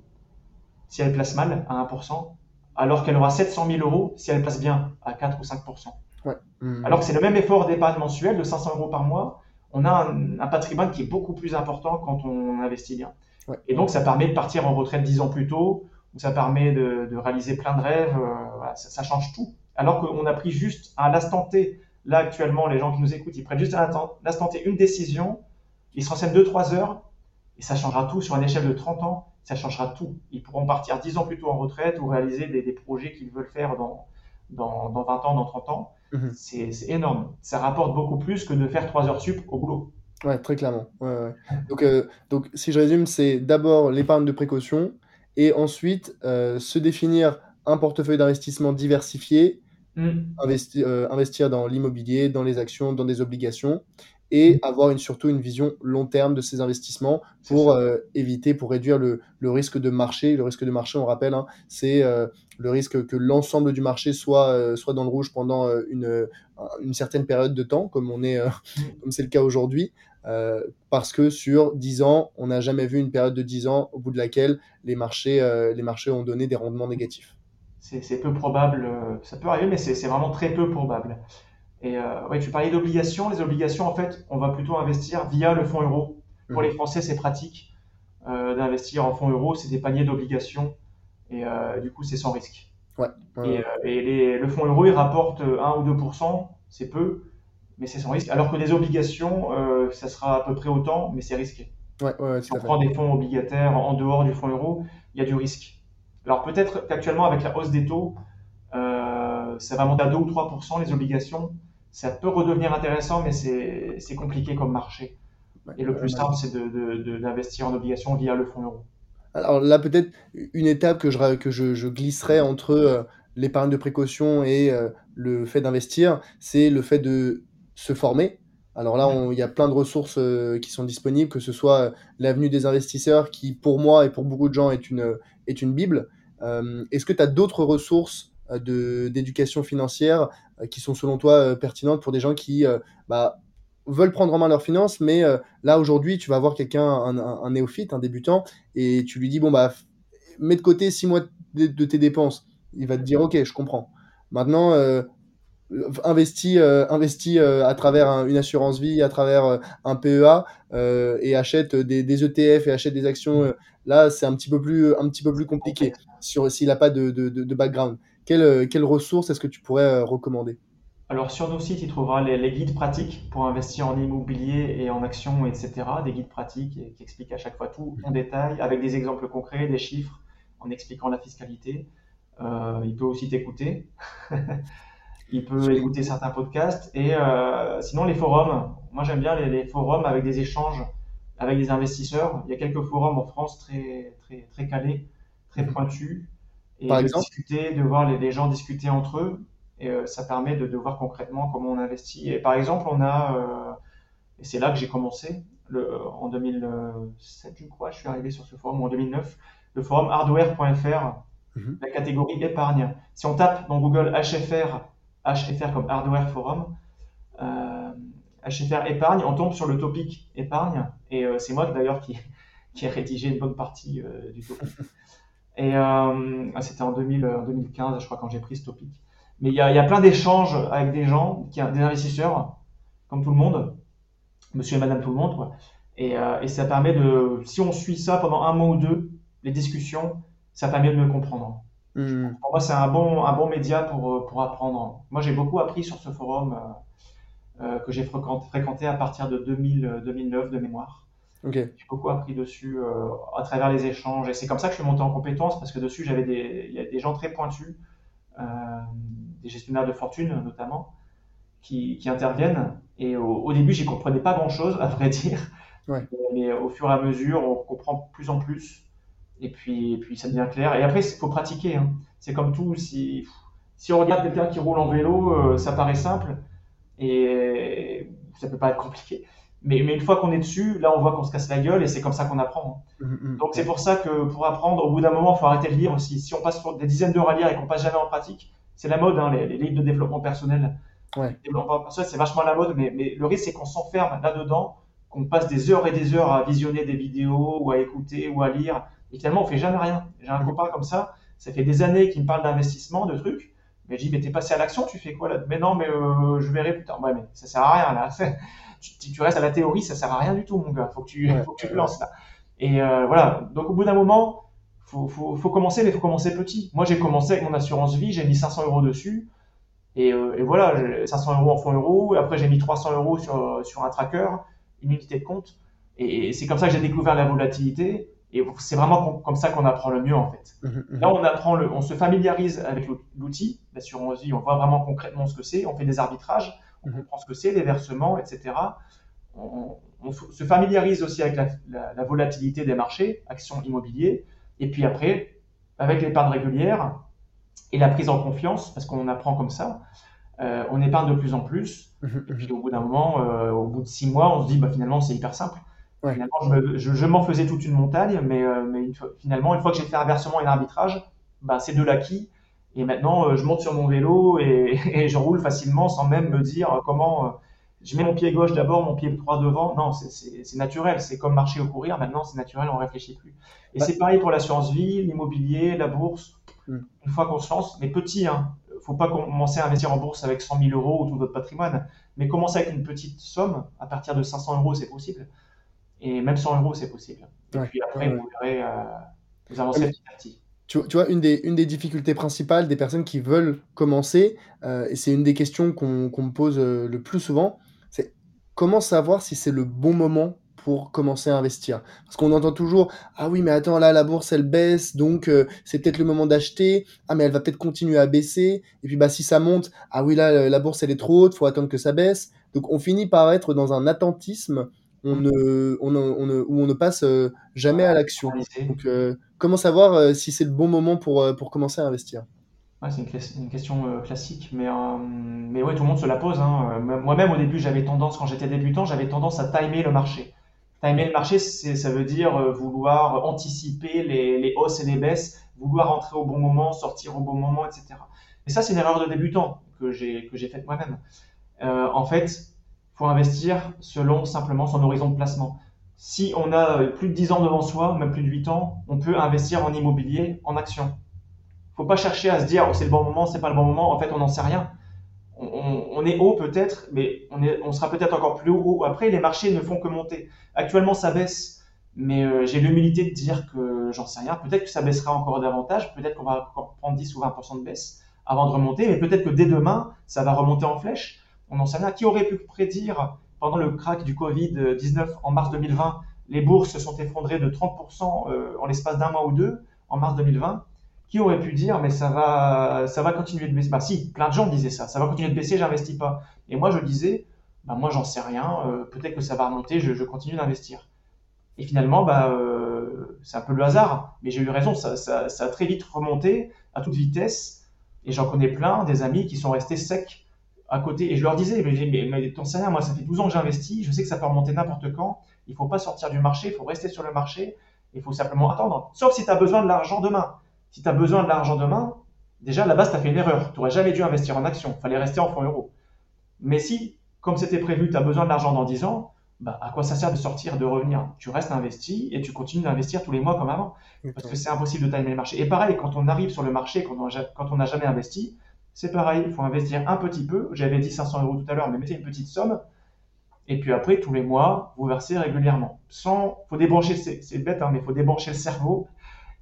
si elle place mal à 1%, alors qu'elle aura 700 000 euros si elle place bien à 4 ou 5%. Ouais. Mmh Alors que c'est le même effort d'épargne mensuel de 500 euros par mois, on a un, un, patrimoine qui est beaucoup plus important quand on investit bien. Ouais. Et donc ça permet de partir en retraite 10 ans plus tôt, ou ça permet de, de réaliser plein de rêves, euh, voilà, ça, ça, change tout. Alors qu'on a pris juste à l'instant T, là actuellement les gens qui nous écoutent, ils prennent juste à l'instant T une décision, ils se renseignent 2-3 heures, et ça changera tout sur une échelle de 30 ans, ça changera tout. Ils pourront partir 10 ans plus tôt en retraite ou réaliser des, des projets qu'ils veulent faire dans, dans, dans, 20 ans, dans 30 ans. Mmh. C'est énorme. Ça rapporte beaucoup plus que de faire 3 heures sup au boulot. Ouais, très clairement. Ouais, ouais. Donc, euh, donc, si je résume, c'est d'abord l'épargne de précaution et ensuite euh, se définir un portefeuille d'investissement diversifié, Mmh. investi euh, investir dans l'immobilier, dans les actions, dans des obligations et avoir une, surtout une vision long terme de ces investissements pour euh, éviter, pour réduire le, le, risque de marché. Le risque de marché, on rappelle, hein, c'est euh, le risque que l'ensemble du marché soit, euh, soit dans le rouge pendant une, une certaine période de temps, comme on est, comme c'est le cas aujourd'hui. parce que sur 10 ans, on n'a jamais vu une période de 10 ans au bout de laquelle les marchés, les marchés ont donné des rendements négatifs. C'est peu probable, ça peut arriver, mais c'est vraiment très peu probable. Et euh, ouais, tu parlais d'obligations. Les obligations, en fait, on va plutôt investir via le fonds euro. Pour mhm. les Français, c'est pratique euh, d'investir en fonds euro. C'est des paniers d'obligations. Et euh, du coup, c'est sans risque. Ouais. Et, et le fonds euro, il rapporte 1 ou 2%. C'est peu, mais c'est sans risque. Alors que les obligations, ça sera à peu près autant, mais c'est risqué. Ouais, ouais, si on prend des fonds obligataires en dehors du fonds euro, il y a du risque. Alors peut-être qu'actuellement, avec la hausse des taux, ça va monter à 2 ou 3% les obligations ça peut redevenir intéressant, mais c'est compliqué comme marché. Et le plus simple, c'est d'investir en obligations via le fonds euro. Alors là, peut-être une étape que je, que je, je glisserais entre euh, l'épargne de précaution et euh, le fait d'investir, c'est le fait de se former. Alors là, il y a plein de ressources euh, qui sont disponibles, que ce soit l'avenue des investisseurs, qui pour moi et pour beaucoup de gens est une, est une bible. Est-ce que tu as d'autres ressources d'éducation financière euh, qui sont selon toi euh, pertinentes pour des gens qui euh, bah, veulent prendre en main leurs finances, mais là aujourd'hui tu vas voir quelqu'un, un, néophyte, un débutant, et tu lui dis bon bah mets de côté six mois de, tes dépenses. Il va te dire ok, je comprends. Maintenant, investis, investi, à travers une assurance vie, à travers un PEA, et achète des, ETF et achète des actions. là, c'est un petit peu plus, un petit peu plus compliqué sur s'il n'a pas de, de, de background. Euh, quelles ressources est-ce que tu pourrais euh, recommander? Alors sur nos sites, il trouvera les, guides pratiques pour investir en immobilier et en actions, etc. Des guides pratiques qui expliquent à chaque fois tout en détail, avec des exemples concrets, des chiffres, en expliquant la fiscalité. Euh, il peut aussi t'écouter. il peut écouter certains podcasts. Et sinon, les forums. Moi, j'aime bien les, forums avec des échanges avec des investisseurs. Il y a quelques forums en France très, très, très calés, très pointus et de discuter, de voir les, gens discuter entre eux. Et euh, ça permet de, voir concrètement comment on investit. Et par exemple, on a, euh, et c'est là que j'ai commencé, le, en 2007, je crois, je suis arrivé sur ce forum, ou en 2009, le forum hardware.fr, mhm. la catégorie épargne. Si on tape dans Google HFR, HFR comme Hardware Forum, euh, HFR épargne, on tombe sur le topic épargne. Et c'est moi d'ailleurs qui, qui ai rédigé une bonne partie du topic. Et euh, ah, c'était en 2015, je crois, quand j'ai pris ce topic. Mais il y a, y a, plein d'échanges avec des gens, qui, des investisseurs, comme tout le monde, monsieur et madame tout le monde, quoi. Et, euh, et, ça permet de, si on suit ça pendant un mois ou deux, les discussions, ça permet de mieux comprendre. Mmh. Pour moi, c'est un bon, un bon média pour, pour apprendre. Moi, j'ai beaucoup appris sur ce forum euh, euh que j'ai fréquenté à partir de 2000, 2009 de mémoire. J'ai beaucoup appris dessus euh, à travers les échanges. Et c'est comme ça que je suis monté en compétence parce que dessus, j'avais des, y a des gens très pointus, euh, des gestionnaires de fortune notamment, qui, qui interviennent. Et au, au début, j'y comprenais pas grand chose, à vrai dire. Ouais. Mais au fur et à mesure, on comprend plus en plus. Et puis, et puis ça devient clair. Et après, il faut pratiquer. Hein. C'est comme tout. Si, si on regarde quelqu'un qui roule en vélo, euh, ça paraît simple. Et ça peut pas être compliqué. Mais, mais, une fois qu'on est dessus, là, on voit qu'on se casse la gueule et c'est comme ça qu'on apprend. Hein. Mm, mm. Donc, c'est pour ça que pour apprendre, au bout d'un moment, il faut arrêter de lire aussi. Si on passe des dizaines d'heures à lire et qu'on passe jamais en pratique, c'est la mode, hein, les, livres de développement personnel. Ouais. Développement personnel, c'est vachement la mode, mais, mais le risque, c'est qu'on s'enferme là-dedans, qu'on passe des heures et des heures à visionner des vidéos ou à écouter ou à lire. Et finalement, on fait jamais rien. J'ai un mm. copain comme ça, ça fait des années qu'il me parle d'investissement, de trucs. Mais je dis, mais t'es passé à l'action, tu fais quoi là? Mais non, mais euh, je verrai plus tard. Ouais, mais ça sert à rien là. tu, tu, restes à la théorie, ça sert à rien du tout, mon gars. Faut que tu, faut que tu te lances là. Et euh, voilà. Donc au bout d'un moment, faut, faut, faut commencer, mais faut commencer petit. Moi, j'ai commencé avec mon assurance vie, j'ai mis 500 euros dessus. Et, euh, et voilà, 500 euros en fonds euros. Après, j'ai mis 300 euros sur, sur un tracker, une unité de compte. Et, c'est comme ça que j'ai découvert la volatilité. Et c'est vraiment comme ça qu'on apprend le mieux, en fait. Mmh, mmh. Là, on apprend le, on se familiarise avec l'outil, l'assurance vie. On voit vraiment concrètement ce que c'est. On fait des arbitrages on comprend ce que c'est, les versements, etc. On, se familiarise aussi avec la, volatilité des marchés, actions immobiliers, et puis après, avec l'épargne régulière et la prise en confiance, parce qu'on apprend comme ça, Euh, on épargne de plus en plus. Mhm, Et puis mhm. au bout d'un moment, euh, au bout de six mois, on se dit bah, finalement c'est hyper simple. Ouais, Finalement, je, ouais, me- je- je m'en faisais toute une montagne, mais, euh, mais une fois- finalement, une fois que j'ai fait un versement et un arbitrage, bah, c'est de l'acquis. Et maintenant, euh, je monte sur mon vélo et, et je roule facilement sans même me dire comment. euh, je mets mon pied gauche d'abord, mon pied droit devant. Non, c'est naturel. C'est comme marcher ou courir. Maintenant, c'est naturel, on réfléchit plus. Et c'est pareil pour l'assurance vie, l'immobilier, la bourse. Mhm. Une fois qu'on se lance, mais petit, hein. Faut pas commencer à investir en bourse avec 100 000 euros ou tout votre patrimoine, mais commencer avec une petite somme. À partir de 500 euros, c'est possible. Et même 100 euros, c'est possible. Et Ouais, puis après, ouais. vous verrez, euh, vous Ouais, mais petit à petit. Tu, tu vois, une des, une des difficultés principales des personnes qui veulent commencer, euh, et c'est une des questions qu'on me pose euh, le plus souvent, c'est comment savoir si c'est le bon moment pour commencer à investir? Parce qu'on entend toujours, ah oui, mais attends, là, la bourse, elle baisse, donc euh, c'est peut-être le moment d'acheter. Ah, mais elle va peut-être continuer à baisser. Et puis, bah, si ça monte, ah oui, là, la bourse, elle est trop haute, faut attendre que ça baisse. Donc, on finit par être dans un attentisme on Mmh. ne, on ne- on ne- où on ne passe jamais à l'action. Donc, euh, comment savoir euh, si c'est le bon moment pour, euh, pour commencer à investir? C'est une, question euh, classique, mais, mais ouais, tout le monde se la pose. hein. Moi-même, au début, j'avais tendance, quand j'étais débutant, j'avais tendance à timer le marché. Timer le marché, ça veut dire vouloir anticiper les, les hausses et les baisses, vouloir entrer au bon moment, sortir au bon moment, etc. Et ça, c'est une erreur de débutant que j'ai faite moi-même. En fait, il faut investir selon simplement son horizon de placement. Si on a euh, plus de 10 ans devant soi, même plus de 8 ans, on peut investir en immobilier, en action. Il ne faut pas chercher à se dire oh, c'est le bon moment, c'est pas le bon moment. En fait, on n'en sait rien. On, est haut peut-être, mais on sera peut-être encore plus haut après. Les marchés ne font que monter. Actuellement, ça baisse, mais euh, j'ai l'humilité de dire que j'en sais rien. Peut-être que ça baissera encore davantage. Peut-être qu'on va encore prendre 10 ou 20% de baisse avant de remonter, mais peut-être que dès demain, ça va remonter en flèche. On n'en sait rien. Qui aurait pu prédire pendant le crack du Covid-19 en mars 2020, les bourses se sont effondrées de 30% euh, en l'espace d'un mois ou deux en mars 2020 qui aurait pu dire mais ça va ça va continuer de baisser? Bah si plein de gens disaient ça. Ça va continuer de baisser j'investis pas. Et moi je disais bah moi j'en sais rien euh, peut-être que ça va remonter je, continue d'investir. Et finalement bah euh, c'est un peu le hasard mais j'ai eu raison ça, ça, ça a très vite remonté à toute vitesse. Et j'en connais plein des amis qui sont restés secs à côté et je leur disais mais, mais, mais sais rien moi ça fait 12 ans que j'investis je sais que ça peut remonter n'importe quand il faut pas sortir du marché il faut rester sur le marché il faut simplement attendre sauf si tu as besoin de l'argent demain si tu as besoin de l'argent demain, déjà à la base, tu as fait une erreur. Tu n'aurais jamais dû investir en action. Il fallait rester en fonds euros. Mais si, comme c'était prévu, tu as besoin de l'argent dans 10 ans, bah, à quoi ça sert de sortir, de revenir? Tu restes investi et tu continues d'investir tous les mois comme avant. Parce que c'est impossible de timer le marché. Et pareil, quand on arrive sur le marché, quand on n'a jamais investi, c'est pareil. Il faut investir un petit peu. J'avais dit 500 euros tout à l'heure, mais mettez une petite somme. Et puis après, tous les mois, vous versez régulièrement. Sans, faut débrancher, c'est bête, hein, mais il faut débrancher le cerveau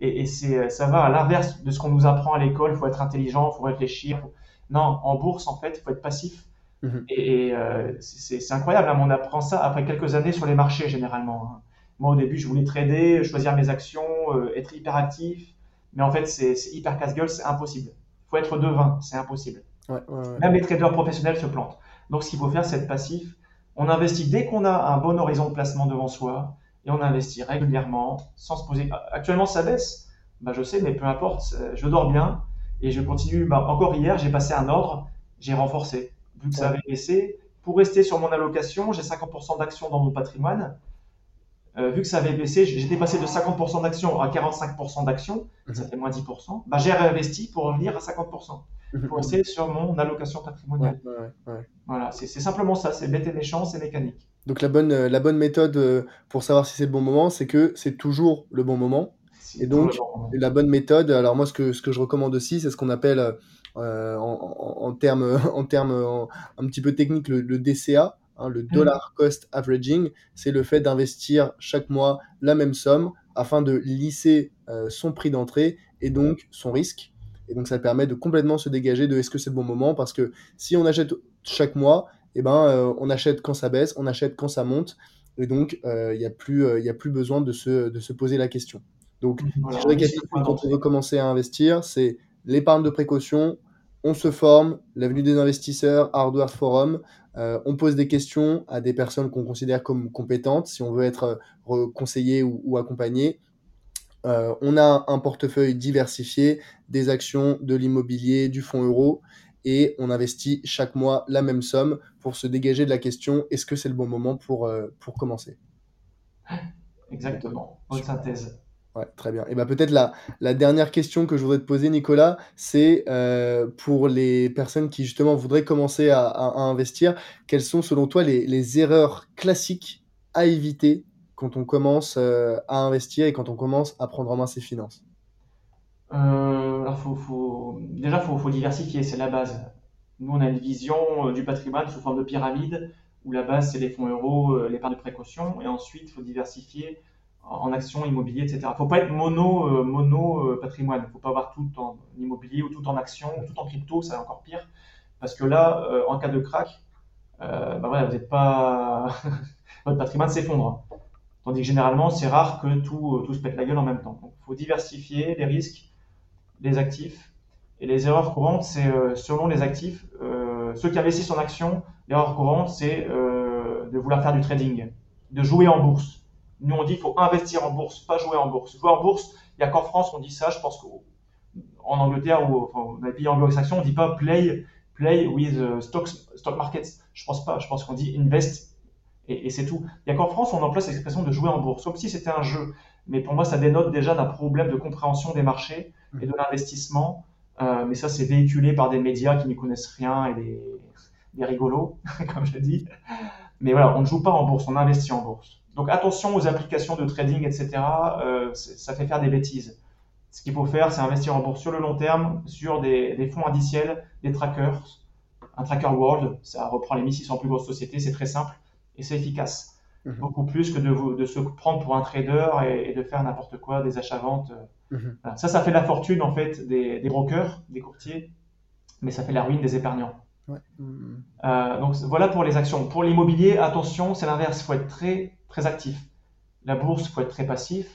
et, et c'est, ça va à l'inverse de ce qu'on nous apprend à l'école. Il faut être intelligent, il faut réfléchir. faut- Non, en bourse, en fait, il faut être passif. Mhm. Et, et, euh, c'est incroyable, hein, on apprend ça après quelques années sur les marchés, généralement. hein. Moi, au début, je voulais trader, choisir mes actions, euh, être hyper actif. Mais en fait, c'est c'est hyper casse-gueule, c'est impossible. Faut être devin, c'est impossible. Ouais, ouais, ouais. Même les traders professionnels se plantent. Donc, ce qu'il faut faire, c'est être passif. On investit dès qu'on a un bon horizon de placement devant soi et on investit régulièrement sans se poser. Actuellement, ça baisse. Bah, je sais, mais peu importe. euh, Je dors bien et je continue. Bah, encore hier, j'ai passé un ordre, j'ai renforcé. Vu que ça avait baissé, pour rester sur mon allocation, j'ai 50% d'actions dans mon patrimoine. Euh, vu que ça avait baissé, j'étais passé de 50% d'actions à 45% d'actions, ça Mhm. fait moins 10%. Bah, j'ai réinvesti pour revenir à 50%. Mhm. Pour rester sur mon allocation patrimoniale. ouais, ouais, ouais. Voilà, c'est simplement ça, c'est bête et méchant, c'est mécanique. Donc la bonne, euh, la bonne méthode euh, pour savoir si c'est le bon moment, c'est que c'est toujours le bon moment. Et donc, bon la bonne méthode, alors moi, ce que, ce que je recommande aussi, c'est ce qu'on appelle euh, en, en, en termes en termes, en- un petit peu techniques le, le DCA, hein, le Mm. Dollar Cost Averaging. C'est le fait d'investir chaque mois la même somme afin de lisser euh, son prix d'entrée et donc son risque. Et donc, ça permet de complètement se dégager de est-ce que c'est le bon moment parce que si on achète chaque mois, eh ben, euh, on achète quand ça baisse, on achète quand ça monte. Et donc, euh, il n'y a, a plus besoin de se, de se poser la question. Donc, Voilà, je récapitule quand on veut commencer à investir, c'est l'épargne de précaution, on se forme, l'avenue des investisseurs, Hardware Forum, euh, on pose des questions à des personnes qu'on considère comme compétentes si on veut être euh, conseillé ou, ou accompagné. Euh, on a un portefeuille diversifié, des actions, de l'immobilier, du fonds euro. et on investit chaque mois la même somme pour se dégager de la question est-ce que c'est le bon moment pour, euh, pour commencer? Exactement, bonne synthèse. Ouais, très bien. Et ben peut-être la, dernière question que je voudrais te poser, Nicolas, c'est euh, pour les personnes qui justement voudraient commencer à, investir, quelles sont selon toi les, erreurs classiques à éviter quand on commence euh, à investir et quand on commence à prendre en main ses finances? Euh, alors faut, déjà, faut, faut diversifier, c'est la base. Nous, on a une vision du patrimoine sous forme de pyramide, où la base, c'est les fonds euros, l'épargne de précaution, et ensuite, il faut diversifier en actions, immobilier, etc. Faut pas être mono, euh, mono euh, patrimoine. Faut pas avoir tout en immobilier ou tout en actions, ou tout en crypto, c'est encore pire. Parce que là, euh, en cas de crack, bah votre patrimoine s'effondre. Tandis que généralement, c'est rare que tout, tout se pète la gueule en même temps. Il faut diversifier les risques les actifs. Et les erreurs courantes, c'est selon les actifs, ceux qui investissent en actions, l'erreur courante, c'est de vouloir faire du trading, de jouer en bourse. Nous, on dit qu'il faut investir en bourse, pas jouer en bourse. Jouer en bourse, il n'y a qu'en France qu'on dit ça. Je pense qu'en Angleterre ou enfin, dans les pays anglo-saxons, on ne dit pas play, play with uh, stocks, stock markets. Je pense pas. Je pense qu'on dit invest et, et c'est tout. Il n'y a qu'en France, on emploie cette expression de jouer en bourse, comme si c'était un jeu. Mais pour moi, ça dénote déjà d'un problème de compréhension des marchés et de l'investissement. Euh, mais ça, c'est véhiculé par des médias qui n'y connaissent rien et des, des rigolos, comme je dis. Mais voilà, on ne joue pas en bourse, on investit en bourse. Donc attention aux applications de trading, etc. Euh, ça fait faire des bêtises. Ce qu'il faut faire, c'est investir en bourse sur le long terme, sur des, des fonds indiciels, des trackers, un tracker world. Ça reprend les 1600 plus grosses sociétés, c'est très simple et c'est efficace. Mhm. Beaucoup plus que de, se prendre pour un trader et, et de faire n'importe quoi, des achats-ventes. euh, Mhm. voilà. Ça, ça fait la fortune en fait des, des brokers, des courtiers, mais ça fait la ruine des épargnants. Ouais. Mhm. Euh, donc voilà pour les actions. Pour l'immobilier, attention, c'est l'inverse. Il faut être très très actif. La bourse, il faut être très passif.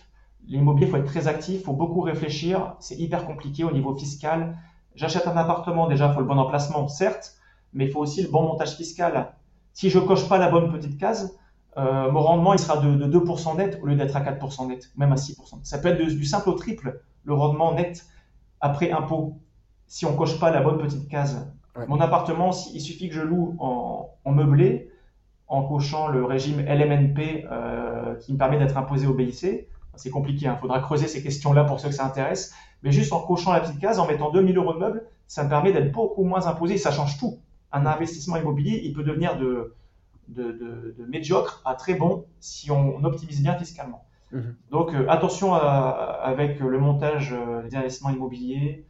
L'immobilier, il faut être très actif. Il faut beaucoup réfléchir. C'est hyper compliqué au niveau fiscal. J'achète un appartement, déjà, il faut le bon emplacement, certes, mais il faut aussi le bon montage fiscal. Si je coche pas la bonne petite case, euh, mon rendement il sera de, de 2% net au lieu d'être à 4% net, même à 6%. Ça peut être du simple au triple, le rendement net après impôt, si on coche pas la bonne petite case. Ouais. Mon appartement, il suffit que je loue en, en meublé, en cochant le régime LMNP euh, qui me permet d'être imposé au BIC. C'est compliqué, il faudra creuser ces questions-là pour ceux que ça intéresse. Mais juste en cochant la petite case, en mettant 2000 euros de meubles, ça me permet d'être beaucoup moins imposé. Ça change tout. Un investissement immobilier, il peut devenir de, de, de- de médiocre à très bon si on optimise bien fiscalement. Mhm. Donc euh, attention à- avec le montage euh, des investissements immobiliers.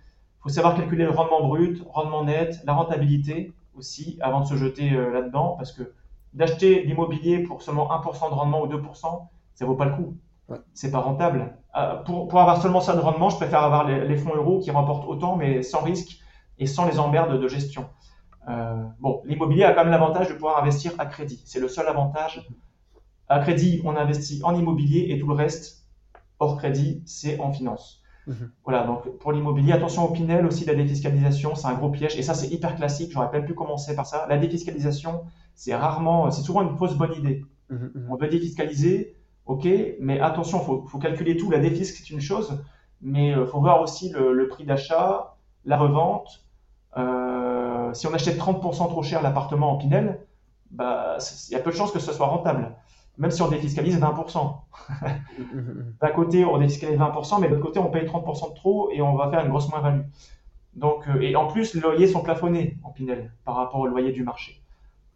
Il faut savoir calculer le rendement brut, rendement net, la rentabilité aussi avant de se jeter euh, là-dedans parce que d'acheter l'immobilier pour seulement 1% de rendement ou 2%, ça vaut pas le coup. Ouais. C'est pas rentable. Euh, pour, pour avoir seulement ça de rendement, je préfère avoir les, les fonds euros qui remportent autant mais sans risque et sans les emmerdes de gestion. Euh, bon, l'immobilier a quand même l'avantage de pouvoir investir à crédit. C'est le seul avantage. À crédit, on investit en immobilier et tout le reste, hors crédit, c'est en finance. Mhm. Voilà, donc pour l'immobilier, attention au Pinel aussi, la défiscalisation, c'est un gros piège. Et ça, c'est hyper classique, j'aurais même pu commencer par ça. La défiscalisation, c'est rarement, c'est souvent une fausse bonne idée. Mhm. Mhm. On veut défiscaliser, ok, mais attention, il faut, faut calculer tout. La défisque, c'est une chose, mais il faut voir aussi le, le prix d'achat, la revente. Euh, si on achète 30% trop cher l'appartement en Pinel, bah, il y a peu de chances que ce soit rentable, même si on défiscalise 20%. Mhm. D'un côté, on défiscalise 20%, mais de l'autre côté, on paye 30% de trop et on va faire une grosse moins-value. Donc, euh, et en plus, les loyers sont plafonnés en Pinel par rapport au loyer du marché.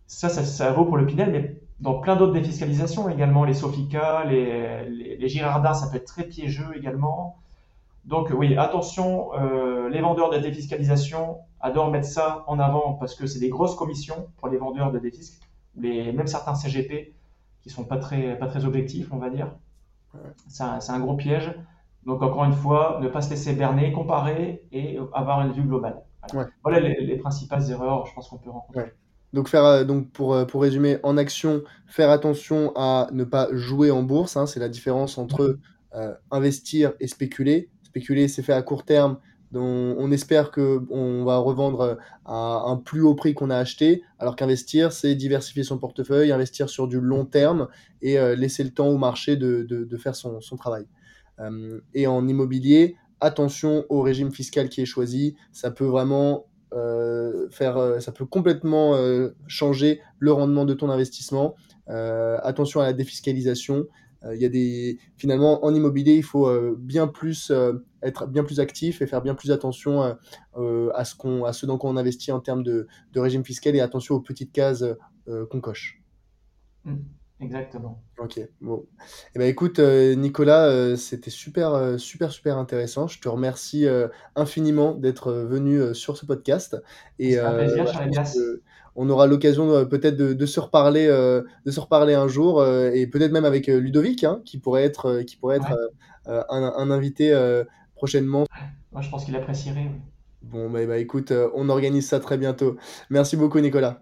Ça, ça, ça vaut pour le Pinel, mais dans plein d'autres défiscalisations également, les Sofica, les, les, les Girardins, ça peut être très piégeux également. Donc oui, attention, euh, les vendeurs de défiscalisation adorent mettre ça en avant parce que c'est des grosses commissions pour les vendeurs de défisc, les, même certains CGP qui sont pas très, pas très objectifs, on va dire. C'est un, gros piège. Donc encore une fois, ne pas se laisser berner, comparer et avoir une vue globale. Voilà, Ouais. Voilà les, les principales erreurs, je pense qu'on peut rencontrer. Ouais. Donc, faire, euh, donc pour, euh, pour résumer, en action, faire attention à ne pas jouer en bourse. hein, c'est la différence entre euh, investir et spéculer. Spéculer, c'est fait à court terme. On espère qu'on va revendre euh, à un plus haut prix qu'on a acheté, alors qu'investir, c'est diversifier son portefeuille, investir sur du long terme et euh, laisser le temps au marché de, faire son, son travail. Euh, et en immobilier, attention au régime fiscal qui est choisi. Ça peut vraiment faire, ça peut complètement changer le rendement de ton investissement. attention à la défiscalisation. Il y a des finalement en immobilier, il faut bien plus être bien plus actif et faire bien plus attention à ce qu'on à ce dans quoi on investit en termes de, de, régime fiscal et attention aux petites cases qu'on coche. Mmh. Exactement. Ok, bon. Eh ben, écoute, euh, Nicolas, euh, c'était super, euh, super, super intéressant. Je te remercie infiniment d'être venu sur ce podcast. Et un plaisir, on aura l'occasion peut-être de, se reparler, de se reparler un jour, et peut-être même avec Ludovic, hein, qui pourrait être, qui pourrait être un, invité prochainement. Moi, je pense qu'il apprécierait. Bon, bah, bah, écoute, on organise ça très bientôt. Merci beaucoup, Nicolas.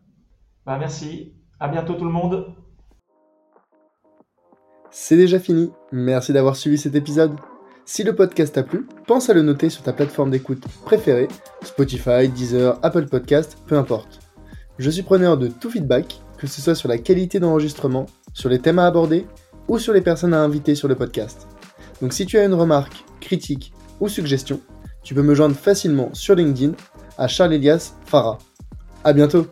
Bah, merci. À bientôt, tout le monde. C'est déjà fini, merci d'avoir suivi cet épisode. Si le podcast t'a plu, pense à le noter sur ta plateforme d'écoute préférée, Spotify, Deezer, Apple Podcast, peu importe. Je suis preneur de tout feedback, que ce soit sur la qualité d'enregistrement, sur les thèmes à aborder ou sur les personnes à inviter sur le podcast. Donc si tu as une remarque, critique ou suggestion, tu peux me joindre facilement sur LinkedIn à Charles Elias Farah. À bientôt